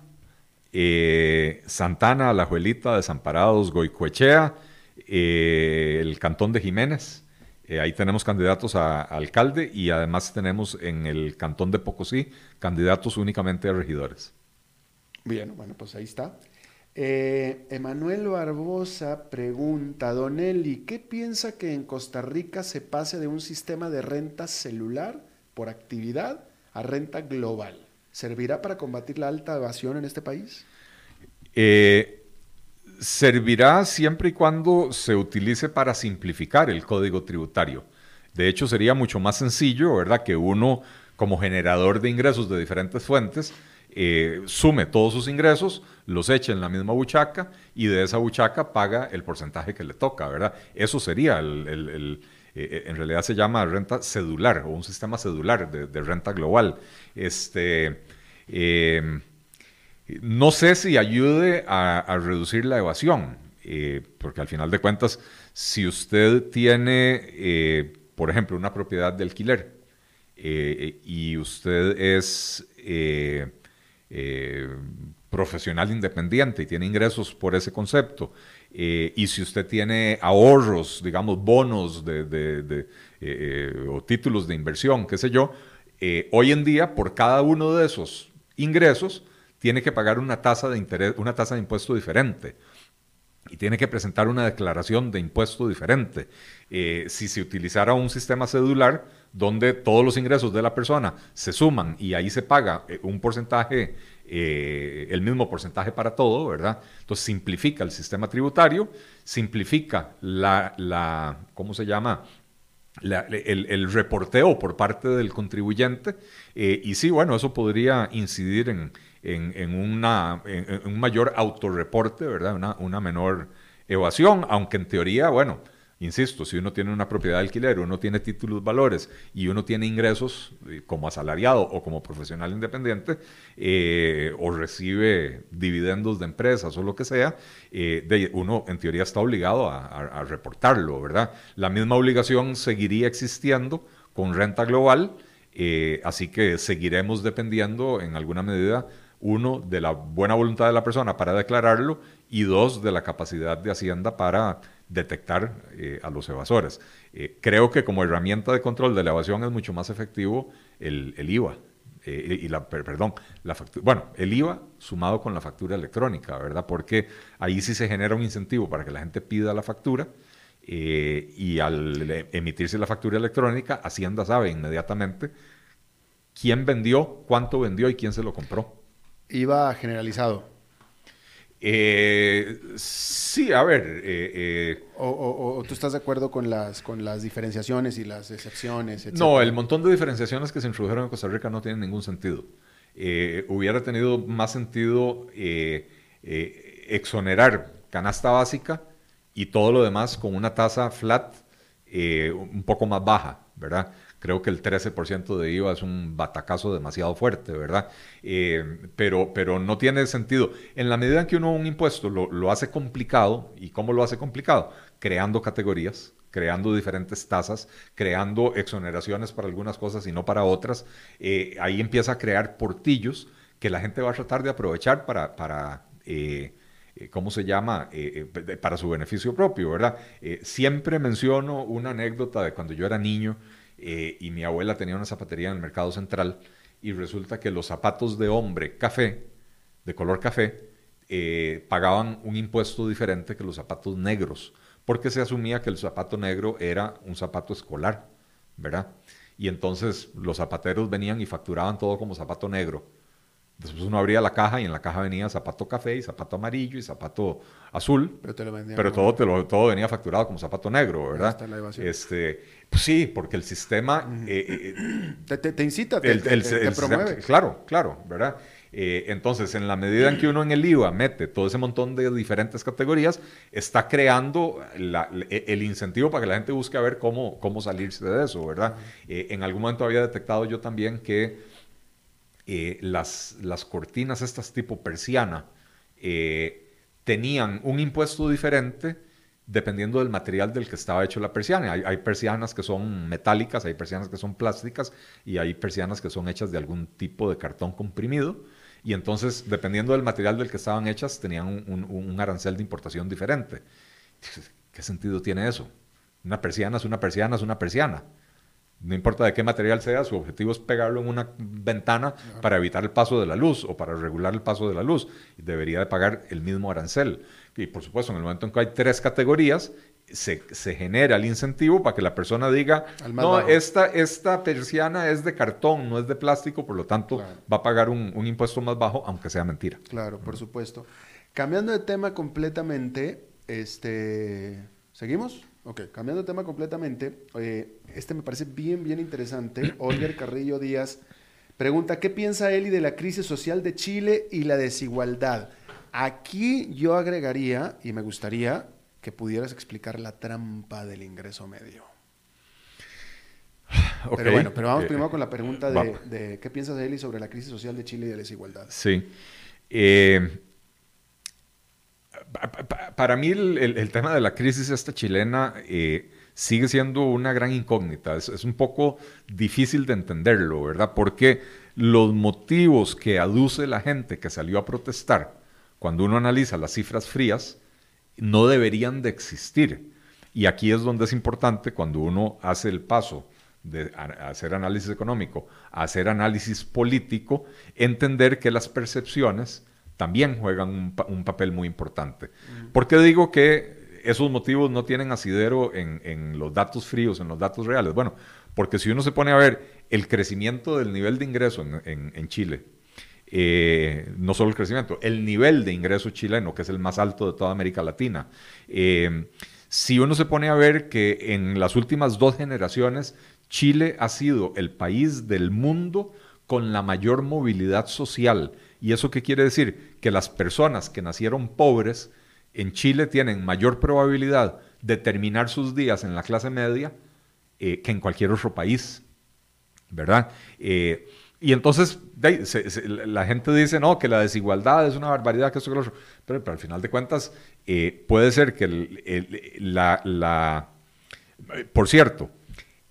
eh, Santana, Alajuelita, Desamparados, Goicoechea, eh, el Cantón de Jiménez. Eh, ahí tenemos candidatos a, a, alcalde y además tenemos en el Cantón de Pocosí candidatos únicamente a regidores. Bien, bueno, pues ahí está. Eh, Emanuel Barbosa pregunta, Don Eli, ¿qué piensa que en Costa Rica se pase de un sistema de renta celular por actividad a renta global? ¿Servirá para combatir la alta evasión en este país? Eh, servirá siempre y cuando se utilice para simplificar el código tributario. De hecho, sería mucho más sencillo, ¿verdad? Que uno, como generador de ingresos de diferentes fuentes, eh, sume todos sus ingresos, los eche en la misma buchaca y de esa buchaca paga el porcentaje que le toca, ¿verdad? Eso sería el, eh, eh, en realidad se llama renta cedular o un sistema cedular de, renta global. Este, em, no sé si ayude a, reducir la evasión, porque al final de cuentas, si usted tiene, por ejemplo, una propiedad de alquiler y usted es eh, profesional independiente y tiene ingresos por ese concepto, eh, y si usted tiene ahorros, digamos, bonos de, eh, o títulos de inversión, qué sé yo, hoy en día por cada uno de esos ingresos tiene que pagar una tasa de interés, una tasa de impuesto diferente y tiene que presentar una declaración de impuesto diferente. si se utilizara un sistema cedular, donde todos los ingresos de la persona se suman y ahí se paga eh, un porcentaje, eh, el mismo porcentaje para todo, ¿verdad? Entonces simplifica el sistema tributario, simplifica la, ¿cómo se llama? el, reporteo por parte del contribuyente eh, y sí, bueno, eso podría incidir en, en, un mayor autorreporte, ¿verdad? Una, una menor evasión, aunque en teoría, bueno, Insisto, si uno tiene una propiedad de alquiler, uno tiene títulos valores y uno tiene ingresos eh, como asalariado o como profesional independiente, eh, o recibe dividendos de empresas o lo que sea, eh, uno en teoría está obligado a, reportarlo, ¿verdad? La misma obligación seguiría existiendo con renta global, así que seguiremos dependiendo en alguna medida uno, de la buena voluntad de la persona para declararlo y dos, de la capacidad de Hacienda para detectar eh, a los evasores. Eh, creo que como herramienta de control de la evasión es mucho más efectivo el, IVA. Eh, y la, perdón, la bueno, el IVA sumado con la factura electrónica, ¿verdad? Porque ahí sí se genera un incentivo para que la gente pida la factura y al emitirse la factura electrónica, Hacienda sabe inmediatamente quién vendió, cuánto vendió y quién se lo compró. Iba generalizado. Eh, sí, a ver. Eh, eh, o, tú estás de acuerdo con las, con las diferenciaciones y las excepciones? No, el montón de diferenciaciones que se introdujeron en Costa Rica no tienen ningún sentido. hubiera tenido más sentido exonerar canasta básica y todo lo demás con una tasa flat un poco más baja, ¿verdad? Creo que el 13% de IVA es un batacazo demasiado fuerte, ¿verdad? Eh, pero, pero no tiene sentido. En la medida en que uno un impuesto lo, hace complicado, ¿y cómo lo hace complicado? Creando categorías, creando diferentes tasas, creando exoneraciones para algunas cosas y no para otras, eh, ahí empieza a crear portillos que la gente va a tratar de aprovechar para, para eh, ¿cómo se llama? para su beneficio propio, ¿verdad? siempre menciono una anécdota de cuando yo era niño eh, y mi abuela tenía una zapatería en el mercado central y resulta que los zapatos de hombre café, de color café, eh, pagaban un impuesto diferente que los zapatos negros, porque se asumía que el zapato negro era un zapato escolar, ¿verdad? Y entonces los zapateros venían y facturaban todo como zapato negro. Después uno abría la caja y en la caja venía zapato café y zapato amarillo y zapato azul. Pero, todo, te lo, todo venía facturado como zapato negro, ¿verdad? Este, pues sí, porque el sistema... Eh, eh, <clears throat> te, incita, te, promueve. claro, claro, ¿verdad? Eh, entonces, en la medida en que uno en el IVA mete todo ese montón de diferentes categorías, está creando e, el incentivo para que la gente busque a ver cómo, cómo salirse de eso, ¿verdad? en algún momento había detectado yo también que eh, las, las cortinas estas tipo persiana eh, tenían un impuesto diferente dependiendo del material del que estaba hecho la persiana. Hay, persianas que son metálicas, hay persianas que son plásticas y hay persianas que son hechas de algún tipo de cartón comprimido. Y entonces, dependiendo del material del que estaban hechas, tenían un, un arancel de importación diferente. ¿Qué sentido tiene eso? Una persiana es una persiana es una persiana. No importa de qué material sea, su objetivo es pegarlo en una ventana para evitar el paso de la luz o para regular el paso de la luz. Debería de pagar el mismo arancel. Y por supuesto, en el momento en que hay tres categorías, se, genera el incentivo para que la persona diga, no, esta, esta persiana es de cartón, no es de plástico, por lo tanto va a pagar un, un, impuesto más bajo, aunque sea mentira. Claro, por supuesto. Cambiando de tema completamente, este, ¿seguimos? Ok, cambiando de tema completamente, eh, este me parece bien, bien interesante. <clears throat> Oliver Carrillo Díaz pregunta, ¿qué piensa Eli de la crisis social de Chile y la desigualdad? Aquí yo agregaría, y me gustaría que pudieras explicar la trampa del ingreso medio. <sighs> Pero bueno, pero vamos eh, primero con la pregunta de, qué piensas Eli sobre la crisis social de Chile y de la desigualdad. Sí. Eh, para mí el, tema de la crisis esta chilena eh, sigue siendo una gran incógnita. Es, un poco difícil de entenderlo, ¿verdad? Porque los motivos que aduce la gente que salió a protestar, cuando uno analiza las cifras frías, no deberían de existir. Y aquí es donde es importante cuando uno hace el paso de hacer análisis económico hacer análisis político, entender que las percepciones también juegan un, papel muy importante. ¿Por qué digo que esos motivos no tienen asidero en, los datos fríos, en los datos reales? Bueno, porque si uno se pone a ver el crecimiento del nivel de ingreso en, Chile, eh, no solo el crecimiento, el nivel de ingreso chileno, que es el más alto de toda América Latina. Eh, si uno se pone a ver que en las últimas dos generaciones Chile ha sido el país del mundo con la mayor movilidad social ¿Y eso qué quiere decir? Que las personas que nacieron pobres en Chile tienen mayor probabilidad de terminar sus días en la clase media eh, que en cualquier otro país, ¿verdad? Eh, y entonces la gente dice, no, que la desigualdad es una barbaridad, que esto que lo otro. Pero, al final de cuentas, eh, puede ser que la, la... Por cierto,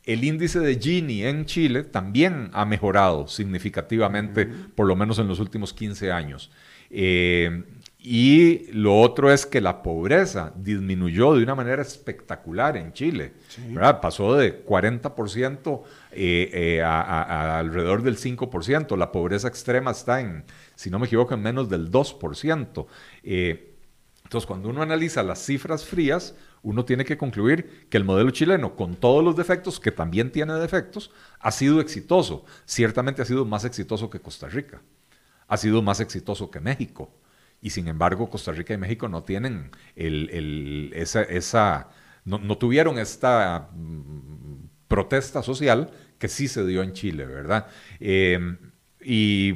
el índice de Gini en Chile también ha mejorado significativamente, por lo menos en los últimos 15 años. Eh, y lo otro es que la pobreza disminuyó de una manera espectacular en Chile. Pasó de 40% eh, eh, a, alrededor del 5%. La pobreza extrema está en, si no me equivoco, en menos del 2%. entonces, cuando uno analiza las cifras frías, uno tiene que concluir que el modelo chileno, con todos los defectos, que también tiene defectos, ha sido exitoso. Ciertamente ha sido más exitoso que Costa Rica, ha sido más exitoso que México. Y sin embargo, Costa Rica y México no tienen esa, no, tuvieron esta mm, protesta social que sí se dio en Chile, ¿verdad? Eh, y,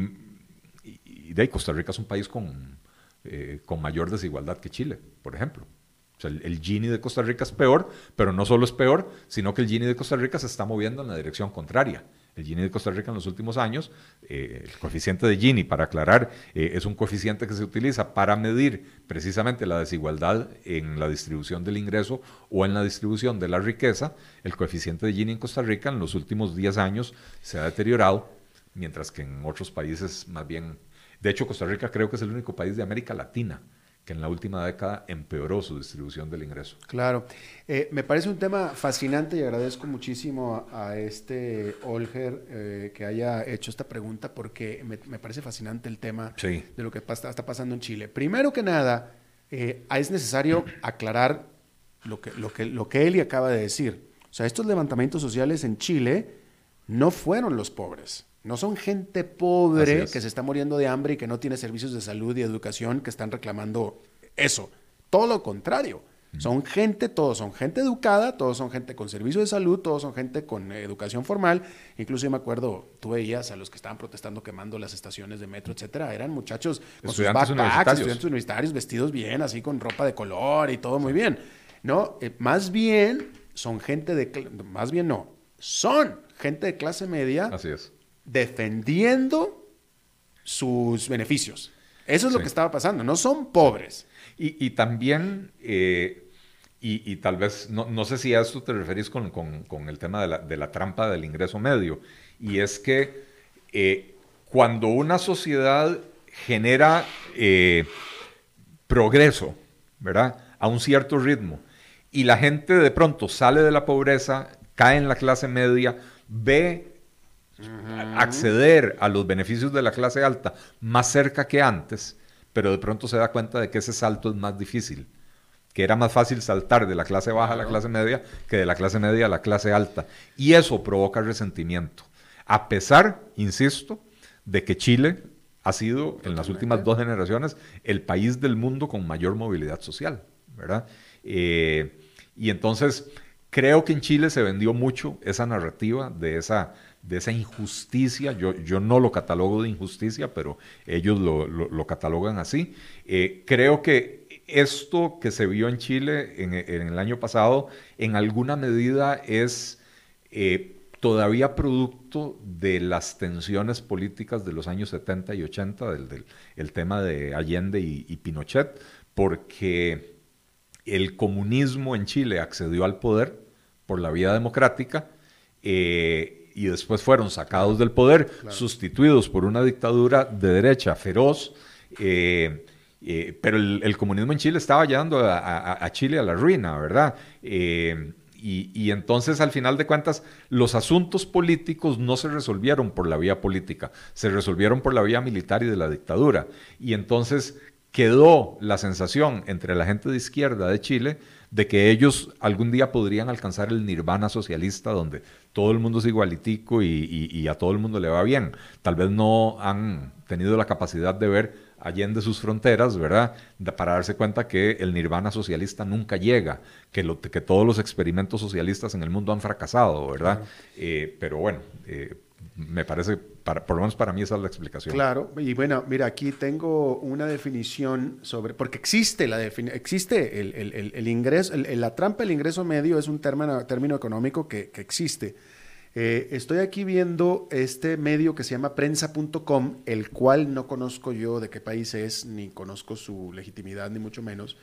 de ahí Costa Rica es un país con, eh, con mayor desigualdad que Chile, por ejemplo. O sea, el, Gini de Costa Rica es peor, pero no solo es peor, sino que el Gini de Costa Rica se está moviendo en la dirección contraria. El Gini de Costa Rica en los últimos años, eh, el coeficiente de Gini, para aclarar, eh, es un coeficiente que se utiliza para medir precisamente la desigualdad en la distribución del ingreso o en la distribución de la riqueza. El coeficiente de Gini en Costa Rica en los últimos 10 años se ha deteriorado, mientras que en otros países más bien... De hecho, Costa Rica creo que es el único país de América Latina que en la última década empeoró su distribución del ingreso. Claro, eh, me parece un tema fascinante y agradezco muchísimo a, este Olger eh, que haya hecho esta pregunta porque me, parece fascinante el tema de lo que está pasando en Chile. Primero que nada, eh, es necesario aclarar lo que, lo, que, lo que Eli acaba de decir. O sea, estos levantamientos sociales en Chile no fueron los pobres. No son gente pobre que se está muriendo de hambre y que no tiene servicios de salud y educación que están reclamando eso. Todo lo contrario. Son gente, todos son gente educada, todos son gente con servicio de salud, todos son gente con educación formal. Incluso yo me acuerdo, tú veías a los que estaban protestando quemando las estaciones de metro, etcétera. Eran muchachos con estudiantes sus universitarios. estudiantes universitarios vestidos bien, así con ropa de color y todo muy bien. No, eh, más bien son gente de, más bien no, son gente de clase media. Así es defendiendo sus beneficios. Eso es lo que estaba pasando, no son pobres. Y, también, eh, y, tal vez, no, sé si a esto te referís con, el tema de la, trampa del ingreso medio, y es que eh, cuando una sociedad genera eh, progreso, ¿verdad? A un cierto ritmo, y la gente de pronto sale de la pobreza, cae en la clase media, ve acceder a los beneficios de la clase alta más cerca que antes, pero de pronto se da cuenta de que ese salto es más difícil, que era más fácil saltar de la clase baja a la clase media que de la clase media a la clase alta. Y eso provoca resentimiento. A pesar, insisto, de que Chile ha sido en las últimas dos generaciones el país del mundo con mayor movilidad social, ¿verdad? Eh, y entonces creo que en Chile se vendió mucho esa narrativa de esa de esa injusticia. Yo, yo no lo catalogo de injusticia, pero ellos lo, catalogan así. Eh, creo que esto que se vio en Chile en, el año pasado, en alguna medida es eh, todavía producto de las tensiones políticas de los años 70 y 80, del, el tema de Allende y, y Pinochet, porque el comunismo en Chile accedió al poder por la vía democrática. Eh, y después fueron sacados del poder, sustituidos por una dictadura de derecha feroz. Eh, eh, pero el, comunismo en Chile estaba llevando a, Chile a la ruina, ¿verdad? Eh, y, entonces, al final de cuentas, los asuntos políticos no se resolvieron por la vía política, se resolvieron por la vía militar y de la dictadura. Y entonces quedó la sensación entre la gente de izquierda de Chile de que ellos algún día podrían alcanzar el nirvana socialista donde todo el mundo es igualitico y, a todo el mundo le va bien. Tal vez no han tenido la capacidad de ver allende sus fronteras, ¿verdad? para darse cuenta que el nirvana socialista nunca llega, que, lo, que todos los experimentos socialistas en el mundo han fracasado, ¿verdad? Eh, pero bueno, eh, me parece, para, por lo menos para mí esa es la explicación. Claro, y bueno, mira, aquí tengo una definición sobre, porque existe la existe el, ingreso, la trampa del ingreso medio es un término, término económico que, existe. Eh, estoy aquí viendo este medio que se llama prensa.com, el cual no conozco yo de qué país es, ni conozco su legitimidad, ni mucho menos,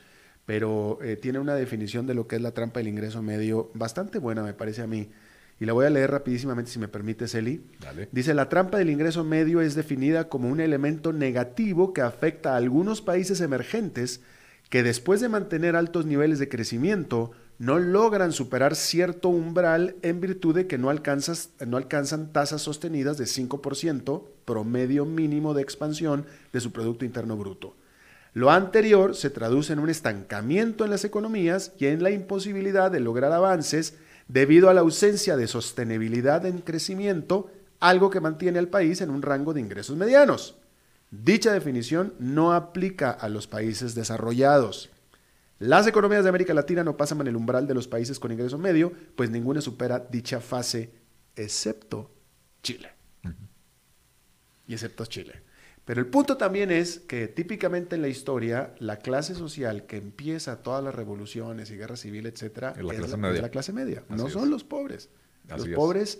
pero eh, tiene una definición de lo que es la trampa del ingreso medio bastante buena, me parece a mí. Y la voy a leer rapidísimamente si me permite, Eli. Dice, la trampa del ingreso medio es definida como un elemento negativo que afecta a algunos países emergentes que después de mantener altos niveles de crecimiento, no logran superar cierto umbral en virtud de que no, alcanzas, no alcanzan tasas sostenidas de 5% promedio mínimo de expansión de su Producto Interno Bruto. Lo anterior se traduce en un estancamiento en las economías y en la imposibilidad de lograr avances debido a la ausencia de sostenibilidad en crecimiento, algo que mantiene al país en un rango de ingresos medianos. Dicha definición no aplica a los países desarrollados. Las economías de América Latina no pasan en el umbral de los países con ingreso medio, pues ninguna supera dicha fase, excepto Chile. Y excepto Chile. Pero el punto también es que típicamente en la historia, la clase social que empieza todas las revoluciones y guerra civil, etcétera, es la, clase, media. no son los pobres. los pobres,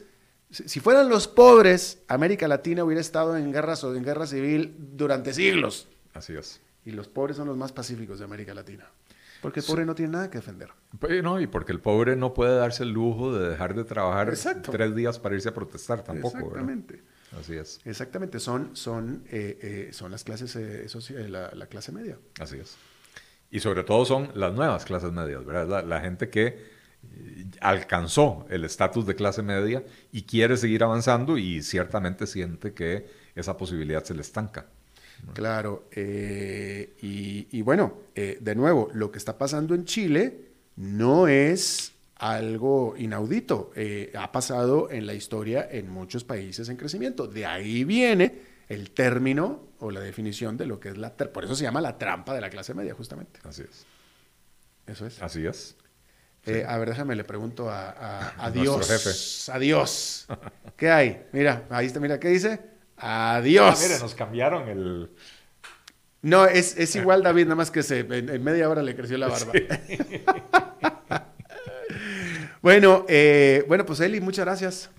si fueran los pobres, América Latina hubiera estado en guerra, en guerra civil durante siglos. Así es. Y los pobres son los más pacíficos de América Latina. Porque el pobre no tiene nada que defender. Pues, no, y porque el pobre no puede darse el lujo de dejar de trabajar tres días para irse a protestar tampoco. Exactamente. Así es. Exactamente, son, son, eh, eh, son las clases, eh, la, la, clase media. Así es. Y sobre todo son las nuevas clases medias, ¿verdad? La, gente que alcanzó el estatus de clase media y quiere seguir avanzando y ciertamente siente que esa posibilidad se le estanca. Claro, y, y, bueno, de nuevo, lo que está pasando en Chile no es algo inaudito. Eh, ha pasado en la historia en muchos países en crecimiento. De ahí viene el término o la definición de lo que es la... Por eso se llama la trampa de la clase media, justamente. Así es. Eso es. Así es. Eh, a ver, déjame, le pregunto a, <laughs> Dios. Jefe. Adiós. ¿Qué hay? Mira, ahí está, mira, ¿qué dice? Adiós. Ah, mire, nos cambiaron el... No, es, igual David, nada más que se, en, media hora le creció la barba. <laughs> Bueno, eh, bueno, pues Eli, muchas gracias.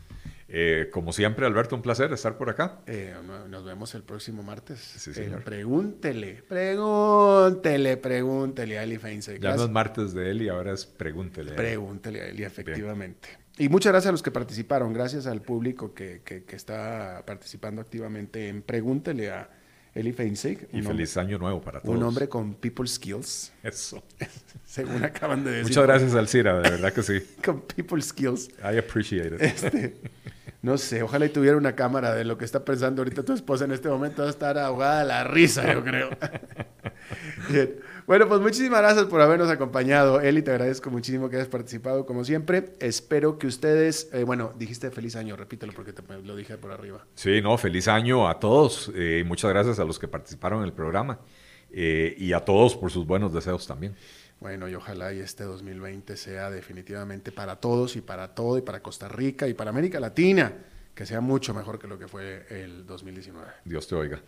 Eh, como siempre, Alberto, un placer estar por acá. Eh, nos vemos el próximo martes. Sí, señor. pregúntele, pregúntele, pregúntele a Eli Feinstein. Ya no es martes de Eli, ahora es pregúntele. Pregúntele a Eli, efectivamente. Y muchas gracias a los que participaron, gracias al público que, que, que está participando activamente en Pregúntele a Eli Feinstein. Y feliz año nuevo para todos. Un hombre con people skills. Eso. <laughs> Según acaban de decir. Muchas gracias, Alcira, de verdad que sí. <laughs> con people skills. I appreciate it. Este, no sé, ojalá y tuviera una cámara de lo que está pensando ahorita tu esposa en este momento. Va a estar ahogada la risa, yo creo. <laughs> Bien. Bueno, pues muchísimas gracias por habernos acompañado. Eli, te agradezco muchísimo que hayas participado como siempre. Espero que ustedes, eh, bueno, dijiste feliz año, repítelo porque te lo dije por arriba. Sí, no, feliz año a todos. Eh, muchas gracias a los que participaron en el programa eh, y a todos por sus buenos deseos también. Bueno, y ojalá y este 2020 sea definitivamente para todos y para todo y para Costa Rica y para América Latina, que sea mucho mejor que lo que fue el 2019. Dios te oiga.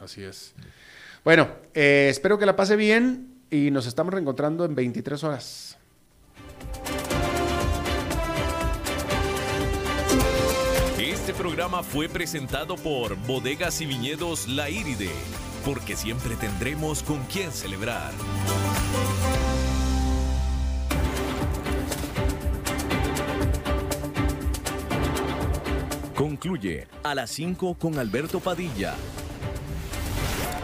así es. Bueno, eh, espero que la pase bien y nos estamos reencontrando en 23 horas. Este programa fue presentado por Bodegas y Viñedos La Iride, porque siempre tendremos con quién celebrar. Concluye a las 5 con Alberto Padilla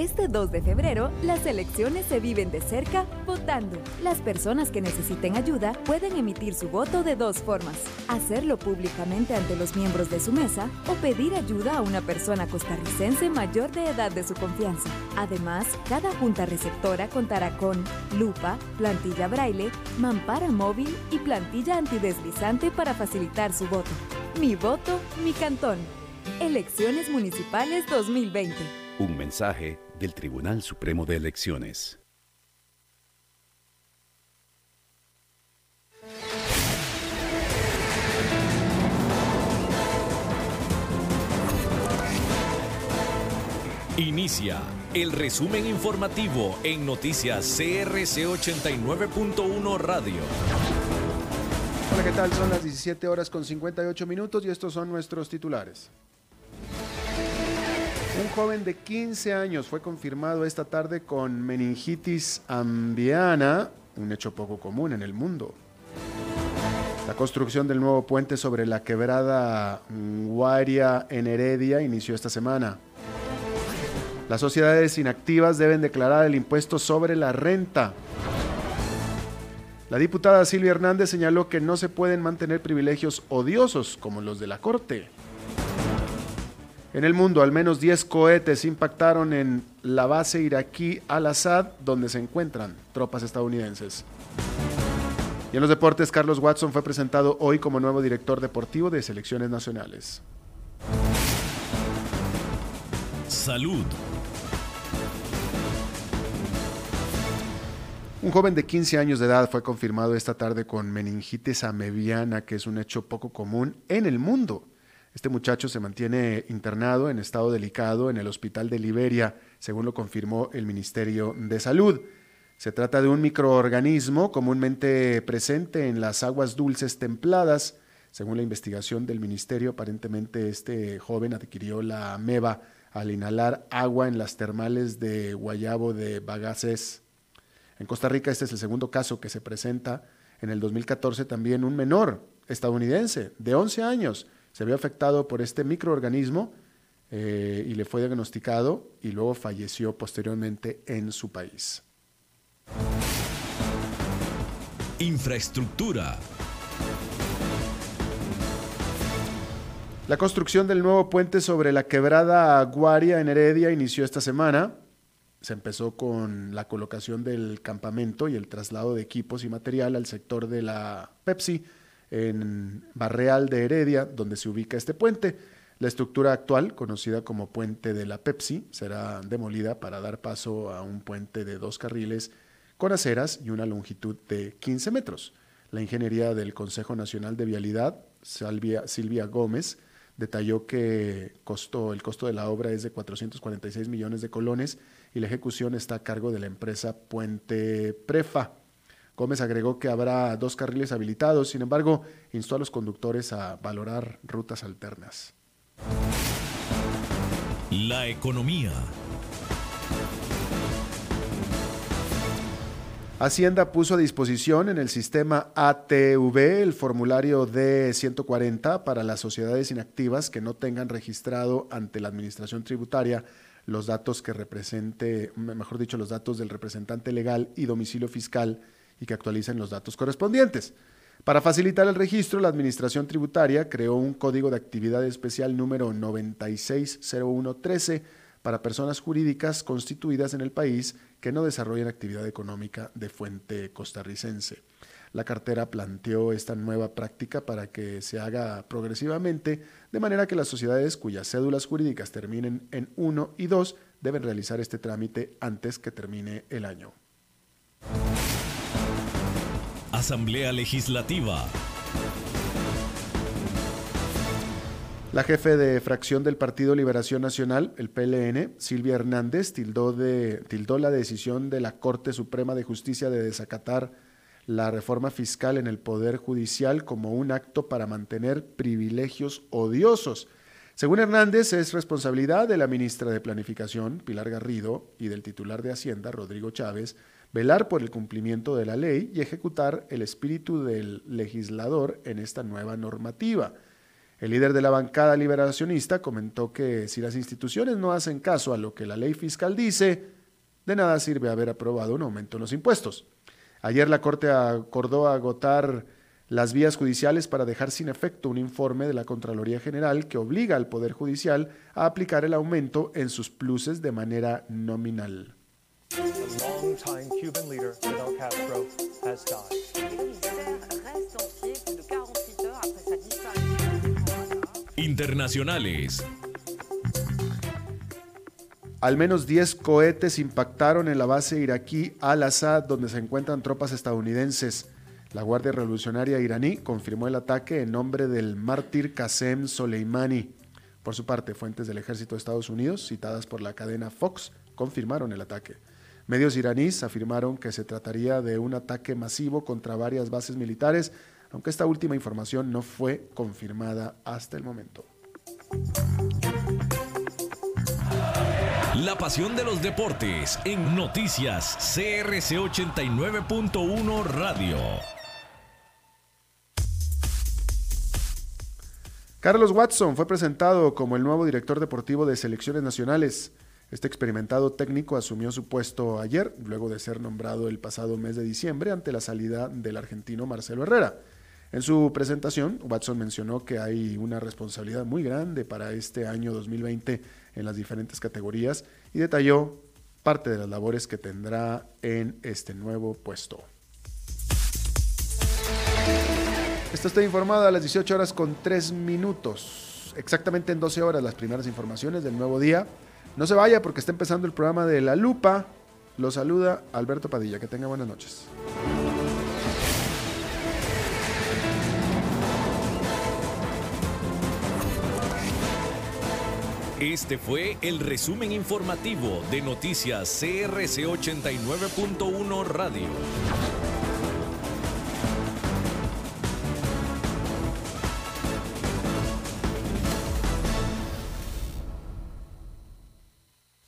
Este 2 de febrero, las elecciones se viven de cerca votando. Las personas que necesiten ayuda pueden emitir su voto de dos formas. Hacerlo públicamente ante los miembros de su mesa o pedir ayuda a una persona costarricense mayor de edad de su confianza. Además, cada junta receptora contará con lupa, plantilla braille, mampara móvil y plantilla antideslizante para facilitar su voto. Mi voto, mi cantón. Elecciones Municipales 2020. Un mensaje del Tribunal Supremo de Elecciones. Inicia el resumen informativo en noticias CRC 89.1 Radio. Hola, ¿qué tal? Son las 17 horas con 58 minutos y estos son nuestros titulares. Un joven de 15 años fue confirmado esta tarde con meningitis ambiana, un hecho poco común en el mundo. La construcción del nuevo puente sobre la quebrada Guaria en Heredia inició esta semana. Las sociedades inactivas deben declarar el impuesto sobre la renta. La diputada Silvia Hernández señaló que no se pueden mantener privilegios odiosos como los de la Corte. En el mundo, al menos 10 cohetes impactaron en la base iraquí Al-Assad, donde se encuentran tropas estadounidenses. Y en los deportes, Carlos Watson fue presentado hoy como nuevo director deportivo de selecciones nacionales. Salud. Un joven de 15 años de edad fue confirmado esta tarde con meningitis amebiana, que es un hecho poco común en el mundo. Este muchacho se mantiene internado en estado delicado en el hospital de Liberia, según lo confirmó el Ministerio de Salud. Se trata de un microorganismo comúnmente presente en las aguas dulces templadas. Según la investigación del ministerio, aparentemente este joven adquirió la ameba al inhalar agua en las termales de Guayabo de Bagaces. En Costa Rica este es el segundo caso que se presenta. En el 2014 también un menor estadounidense de 11 años se vio afectado por este microorganismo eh, y le fue diagnosticado y luego falleció posteriormente en su país. Infraestructura. La construcción del nuevo puente sobre la quebrada Aguaria en Heredia inició esta semana se empezó con la colocación del campamento y el traslado de equipos y material al sector de la Pepsi en Barreal de Heredia, donde se ubica este puente. La estructura actual, conocida como puente de la Pepsi, será demolida para dar paso a un puente de dos carriles con aceras y una longitud de 15 metros. La ingeniería del Consejo Nacional de Vialidad, Silvia Gómez, detalló que el costo de la obra es de 446 millones de colones y la ejecución está a cargo de la empresa Puente Prefa. Gómez agregó que habrá dos carriles habilitados, sin embargo, instó a los conductores a valorar rutas alternas. La economía. Hacienda puso a disposición en el sistema ATV el formulario D140 para las sociedades inactivas que no tengan registrado ante la Administración Tributaria los datos que represente, mejor dicho, los datos del representante legal y domicilio fiscal y que actualicen los datos correspondientes. Para facilitar el registro, la Administración Tributaria creó un código de actividad especial número 960113 para personas jurídicas constituidas en el país que no desarrollen actividad económica de fuente costarricense. La cartera planteó esta nueva práctica para que se haga progresivamente, de manera que las sociedades cuyas cédulas jurídicas terminen en 1 y 2 deben realizar este trámite antes que termine el año. Asamblea Legislativa. La jefe de fracción del Partido Liberación Nacional, el PLN, Silvia Hernández, tildó, de, tildó la decisión de la Corte Suprema de Justicia de desacatar la reforma fiscal en el Poder Judicial como un acto para mantener privilegios odiosos. Según Hernández, es responsabilidad de la ministra de Planificación, Pilar Garrido, y del titular de Hacienda, Rodrigo Chávez, velar por el cumplimiento de la ley y ejecutar el espíritu del legislador en esta nueva normativa. El líder de la bancada liberacionista comentó que si las instituciones no hacen caso a lo que la ley fiscal dice, de nada sirve haber aprobado un aumento en los impuestos. Ayer la Corte acordó agotar las vías judiciales para dejar sin efecto un informe de la Contraloría General que obliga al Poder Judicial a aplicar el aumento en sus pluses de manera nominal. Internacionales. Al menos 10 cohetes impactaron en la base iraquí Al-Assad, donde se encuentran tropas estadounidenses. La Guardia Revolucionaria iraní confirmó el ataque en nombre del mártir Qasem Soleimani. Por su parte, fuentes del ejército de Estados Unidos, citadas por la cadena Fox, confirmaron el ataque. Medios iraníes afirmaron que se trataría de un ataque masivo contra varias bases militares, aunque esta última información no fue confirmada hasta el momento. La pasión de los deportes en noticias CRC 89.1 Radio. Carlos Watson fue presentado como el nuevo director deportivo de selecciones nacionales. Este experimentado técnico asumió su puesto ayer, luego de ser nombrado el pasado mes de diciembre ante la salida del argentino Marcelo Herrera. En su presentación, Watson mencionó que hay una responsabilidad muy grande para este año 2020 en las diferentes categorías y detalló parte de las labores que tendrá en este nuevo puesto. Esto está informado a las 18 horas con 3 minutos. Exactamente en 12 horas las primeras informaciones del nuevo día. No se vaya porque está empezando el programa de La Lupa. Lo saluda Alberto Padilla. Que tenga buenas noches. Este fue el resumen informativo de Noticias CRC 89.1 Radio.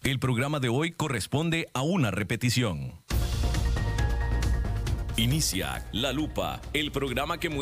El programa de hoy corresponde a una repetición. Inicia La Lupa, el programa que muestra